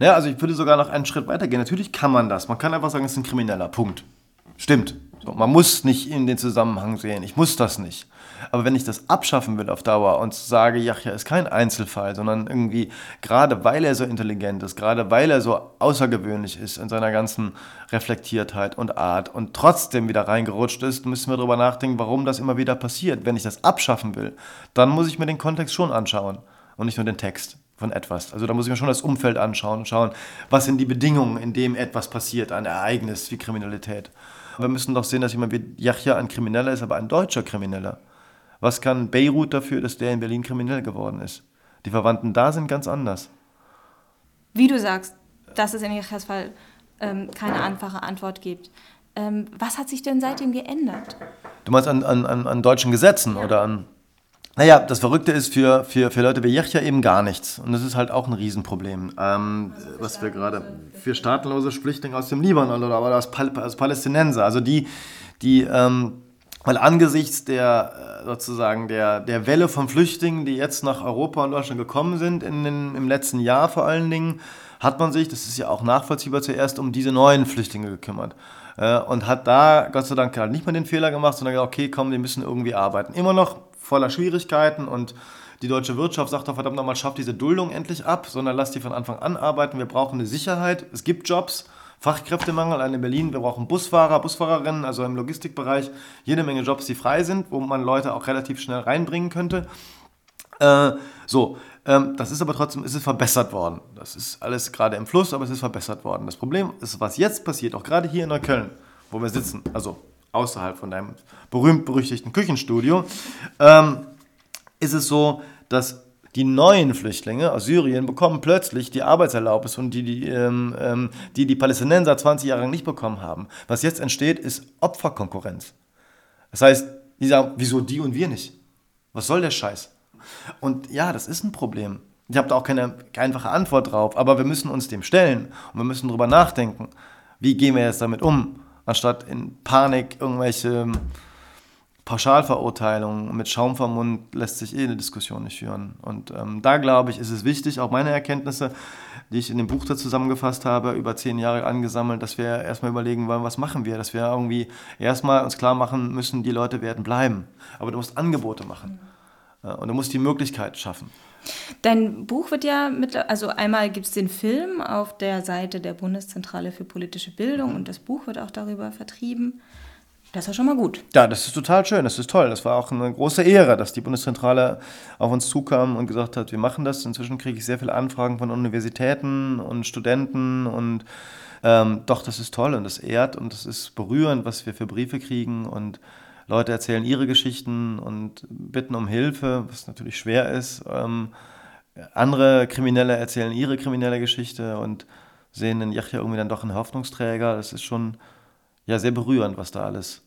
Naja, also ich würde sogar noch einen Schritt weiter gehen. Natürlich kann man das. Man kann einfach sagen, es ist ein Krimineller. Punkt. Stimmt. So, man muss nicht in den Zusammenhang sehen. Ich muss das nicht. Aber wenn ich das abschaffen will auf Dauer und sage, Yachya ist kein Einzelfall, sondern irgendwie, gerade weil er so intelligent ist, gerade weil er so außergewöhnlich ist in seiner ganzen Reflektiertheit und Art und trotzdem wieder reingerutscht ist, müssen wir darüber nachdenken, warum das immer wieder passiert. Wenn ich das abschaffen will, dann muss ich mir den Kontext schon anschauen und nicht nur den Text von etwas. Also da muss ich mir schon das Umfeld anschauen und schauen, was sind die Bedingungen, in dem etwas passiert, ein Ereignis wie Kriminalität. Wir müssen doch sehen, dass jemand wie Yahya ein Krimineller ist, aber ein deutscher Krimineller. Was kann Beirut dafür, dass der in Berlin kriminell geworden ist? Die Verwandten da sind ganz anders. Wie du sagst, dass es in Yahyas Fall ähm, keine einfache Antwort gibt. Ähm, was hat sich denn seitdem geändert? Du meinst an, an, an deutschen Gesetzen ja. oder an naja, das Verrückte ist für, für, für Leute wie Yechia eben gar nichts. Und das ist halt auch ein Riesenproblem. Ähm, was wir gerade für staatenlose Flüchtlinge aus dem Libanon oder aber aus, Pal aus Palästinenser, also die, die ähm, weil angesichts der äh, sozusagen der, der Welle von Flüchtlingen, die jetzt nach Europa und Deutschland gekommen sind, in den, im letzten Jahr vor allen Dingen, hat man sich, das ist ja auch nachvollziehbar, zuerst um diese neuen Flüchtlinge gekümmert. Äh, und hat da Gott sei Dank halt nicht mal den Fehler gemacht, sondern gesagt, okay, komm, wir müssen irgendwie arbeiten. Immer noch voller Schwierigkeiten und die deutsche Wirtschaft sagt doch verdammt nochmal, schafft diese Duldung endlich ab, sondern lasst die von Anfang an arbeiten. Wir brauchen eine Sicherheit. Es gibt Jobs. Fachkräftemangel allein in Berlin. Wir brauchen Busfahrer, Busfahrerinnen, also im Logistikbereich jede Menge Jobs, die frei sind, wo man Leute auch relativ schnell reinbringen könnte. Äh, so, ähm, das ist aber trotzdem ist es verbessert worden. Das ist alles gerade im Fluss, aber es ist verbessert worden. Das Problem ist, was jetzt passiert, auch gerade hier in Neukölln, wo wir sitzen, also außerhalb von deinem berühmt-berüchtigten Küchenstudio, ähm, ist es so, dass die neuen Flüchtlinge aus Syrien bekommen plötzlich die Arbeitserlaubnis die die, ähm, ähm die, die Palästinenser 20 Jahre lang nicht bekommen haben. Was jetzt entsteht, ist Opferkonkurrenz. Das heißt, die sagen, wieso die und wir nicht? Was soll der Scheiß? Und ja, das ist ein Problem. Ich habe da auch keine, keine einfache Antwort drauf, aber wir müssen uns dem stellen und wir müssen darüber nachdenken, wie gehen wir jetzt damit um anstatt in Panik irgendwelche Pauschalverurteilungen mit Schaum vom Mund lässt sich eh eine Diskussion nicht führen. Und ähm, da glaube ich, ist es wichtig, auch meine Erkenntnisse, die ich in dem Buch da zusammengefasst habe, über zehn Jahre angesammelt, dass wir erstmal überlegen wollen, was machen wir, dass wir irgendwie erstmal uns klar machen müssen, die Leute werden bleiben. Aber du musst Angebote machen. Und du musst die Möglichkeit schaffen. Dein Buch wird ja mit, also einmal gibt es den Film auf der Seite der Bundeszentrale für politische Bildung und das Buch wird auch darüber vertrieben. Das ist schon mal gut. Ja, das ist total schön, das ist toll. Das war auch eine große Ehre, dass die Bundeszentrale auf uns zukam und gesagt hat, wir machen das. Inzwischen kriege ich sehr viele Anfragen von Universitäten und Studenten und ähm, doch, das ist toll und das ehrt und das ist berührend, was wir für Briefe kriegen und Leute erzählen ihre Geschichten und bitten um Hilfe, was natürlich schwer ist. Ähm, andere Kriminelle erzählen ihre kriminelle Geschichte und sehen in Yachya irgendwie dann doch einen Hoffnungsträger. Das ist schon ja, sehr berührend, was da alles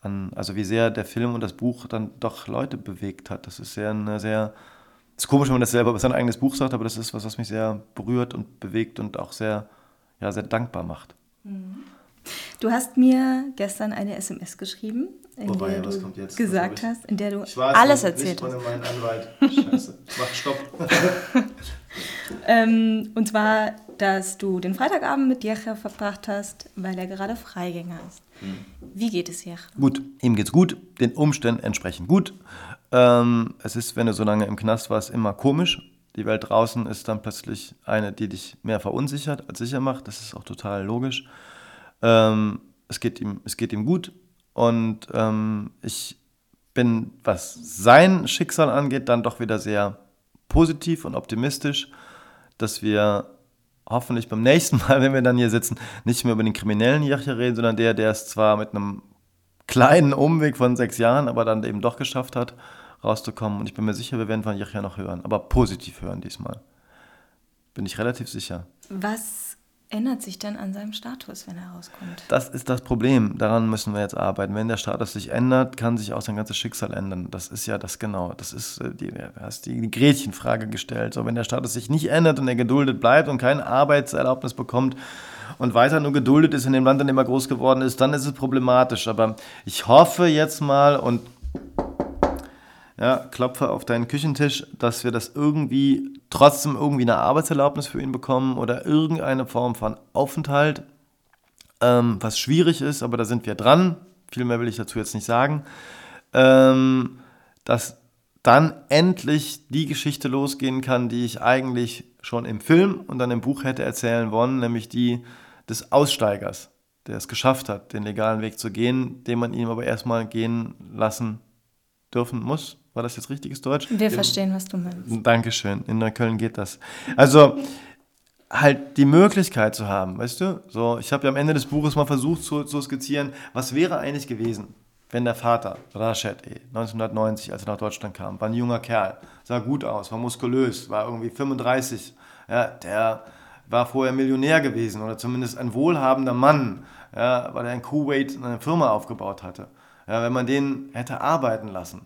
an, also wie sehr der Film und das Buch dann doch Leute bewegt hat. Das ist sehr eine sehr, es ist komisch, wenn man das selber über sein eigenes Buch sagt, aber das ist was, was mich sehr berührt und bewegt und auch sehr, ja, sehr dankbar macht. Mhm. Du hast mir gestern eine SMS geschrieben, in Wobei, der du gesagt hast, in der du weiß, alles erzählt hast. Meinen Anwalt. Scheiße, mach Stopp. *laughs* ähm, und zwar, dass du den Freitagabend mit Jecha verbracht hast, weil er gerade Freigänger ist. Hm. Wie geht es Jecha? Gut, ihm geht's gut, den Umständen entsprechend gut. Ähm, es ist, wenn du so lange im Knast warst, immer komisch, Die Welt draußen ist dann plötzlich eine, die dich mehr verunsichert als sicher macht. Das ist auch total logisch. Ähm, es, geht ihm, es geht ihm gut und ähm, ich bin, was sein Schicksal angeht, dann doch wieder sehr positiv und optimistisch, dass wir hoffentlich beim nächsten Mal, *laughs* wenn wir dann hier sitzen, nicht mehr über den kriminellen Jachja reden, sondern der, der es zwar mit einem kleinen Umweg von sechs Jahren, aber dann eben doch geschafft hat, rauszukommen. Und ich bin mir sicher, wir werden von Jachja noch hören, aber positiv hören diesmal. Bin ich relativ sicher. Was ändert sich denn an seinem Status, wenn er rauskommt? Das ist das Problem. Daran müssen wir jetzt arbeiten. Wenn der Status sich ändert, kann sich auch sein ganzes Schicksal ändern. Das ist ja das genau. Das ist äh, die, hast die, die Gretchenfrage gestellt. So, wenn der Status sich nicht ändert und er geduldet bleibt und keine Arbeitserlaubnis bekommt und weiter nur geduldet ist in dem Land, in dem er groß geworden ist, dann ist es problematisch. Aber ich hoffe jetzt mal und ja, klopfe auf deinen Küchentisch, dass wir das irgendwie trotzdem irgendwie eine Arbeitserlaubnis für ihn bekommen oder irgendeine Form von Aufenthalt, ähm, was schwierig ist, aber da sind wir dran. Viel mehr will ich dazu jetzt nicht sagen. Ähm, dass dann endlich die Geschichte losgehen kann, die ich eigentlich schon im Film und dann im Buch hätte erzählen wollen, nämlich die des Aussteigers, der es geschafft hat, den legalen Weg zu gehen, den man ihm aber erstmal gehen lassen dürfen muss. War das jetzt richtiges Deutsch? Wir Im, verstehen, was du meinst. Dankeschön. In Neukölln geht das. Also halt die Möglichkeit zu haben, weißt du? So, ich habe ja am Ende des Buches mal versucht zu, zu skizzieren, was wäre eigentlich gewesen, wenn der Vater, Rashid, 1990, eh, als er nach Deutschland kam, war ein junger Kerl, sah gut aus, war muskulös, war irgendwie 35, ja, der war vorher Millionär gewesen oder zumindest ein wohlhabender Mann, ja, weil er in Kuwait eine Firma aufgebaut hatte. Ja, wenn man den hätte arbeiten lassen,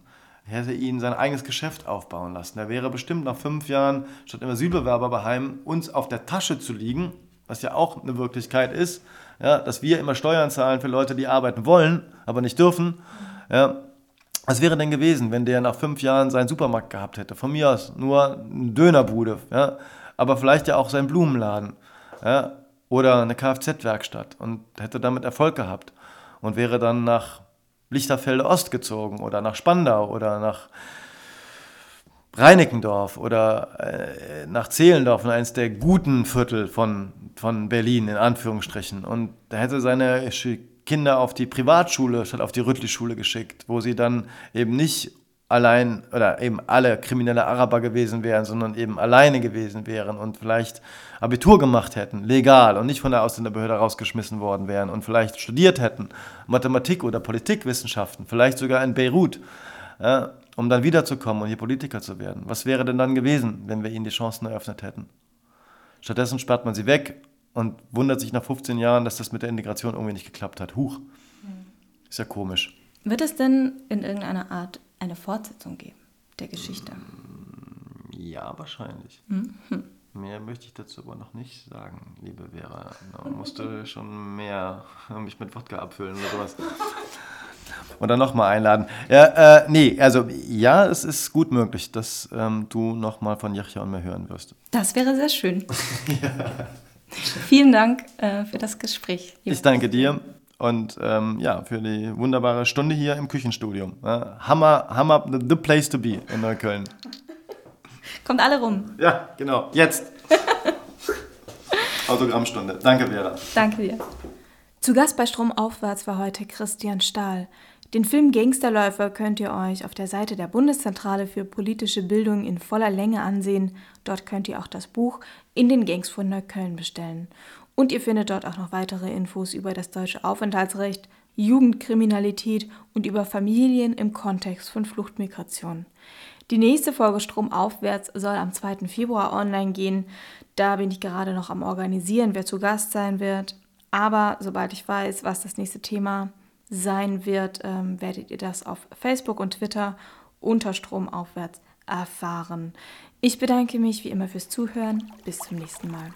hätte ihn sein eigenes Geschäft aufbauen lassen. Er wäre bestimmt nach fünf Jahren, statt im Asylbewerber bei Heim, uns auf der Tasche zu liegen, was ja auch eine Wirklichkeit ist, ja, dass wir immer Steuern zahlen für Leute, die arbeiten wollen, aber nicht dürfen. Ja, was wäre denn gewesen, wenn der nach fünf Jahren seinen Supermarkt gehabt hätte? Von mir aus nur eine Dönerbude, ja, aber vielleicht ja auch seinen Blumenladen ja, oder eine Kfz-Werkstatt und hätte damit Erfolg gehabt und wäre dann nach Lichterfelde Ost gezogen oder nach Spandau oder nach Reinickendorf oder äh, nach Zehlendorf, eines der guten Viertel von, von Berlin, in Anführungsstrichen. Und da hätte seine Kinder auf die Privatschule statt auf die Rüttli-Schule geschickt, wo sie dann eben nicht allein oder eben alle kriminelle Araber gewesen wären, sondern eben alleine gewesen wären und vielleicht Abitur gemacht hätten, legal und nicht von der Ausländerbehörde rausgeschmissen worden wären und vielleicht studiert hätten, Mathematik oder Politikwissenschaften, vielleicht sogar in Beirut, ja, um dann wiederzukommen und hier Politiker zu werden. Was wäre denn dann gewesen, wenn wir ihnen die Chancen eröffnet hätten? Stattdessen sperrt man sie weg und wundert sich nach 15 Jahren, dass das mit der Integration irgendwie nicht geklappt hat. Huch, ist ja komisch. Wird es denn in irgendeiner Art eine Fortsetzung geben der Geschichte? Ja, wahrscheinlich. Mhm. Mehr möchte ich dazu aber noch nicht sagen, liebe Vera. Da musst du *laughs* schon mehr mich mit Wodka abfüllen oder sowas. *laughs* Oder nochmal einladen. Ja, äh, nee, also ja, es ist gut möglich, dass ähm, du nochmal von Yachja und mir hören wirst. Das wäre sehr schön. ja. *laughs* Vielen Dank äh, für das Gespräch. Ich danke dir und ähm, ja, für die wunderbare Stunde hier im Küchenstudio. Ja, Hammer, Hammer, the place to be in Neukölln. Kommt alle rum. Ja, genau. Jetzt. *laughs* Autogrammstunde. Danke, Vera. Danke dir. Zu Gast bei Stromaufwärts war heute Christian Stahl. Den Film Gangsterläufer könnt ihr euch auf der Seite der Bundeszentrale für politische Bildung in voller Länge ansehen. Dort könnt ihr auch das Buch In den Gangs von Neukölln bestellen. Und ihr findet dort auch noch weitere Infos über das deutsche Aufenthaltsrecht, Jugendkriminalität und über Familien im Kontext von Fluchtmigration. Die nächste Folge Stromaufwärts soll am 2. Februar online gehen. Da bin ich gerade noch am Organisieren, wer zu Gast sein wird. Aber sobald ich weiß, was das nächste Thema sein wird, ähm, werdet ihr das auf Facebook und Twitter unter Stromaufwärts erfahren. Ich bedanke mich wie immer fürs Zuhören. Bis zum nächsten Mal.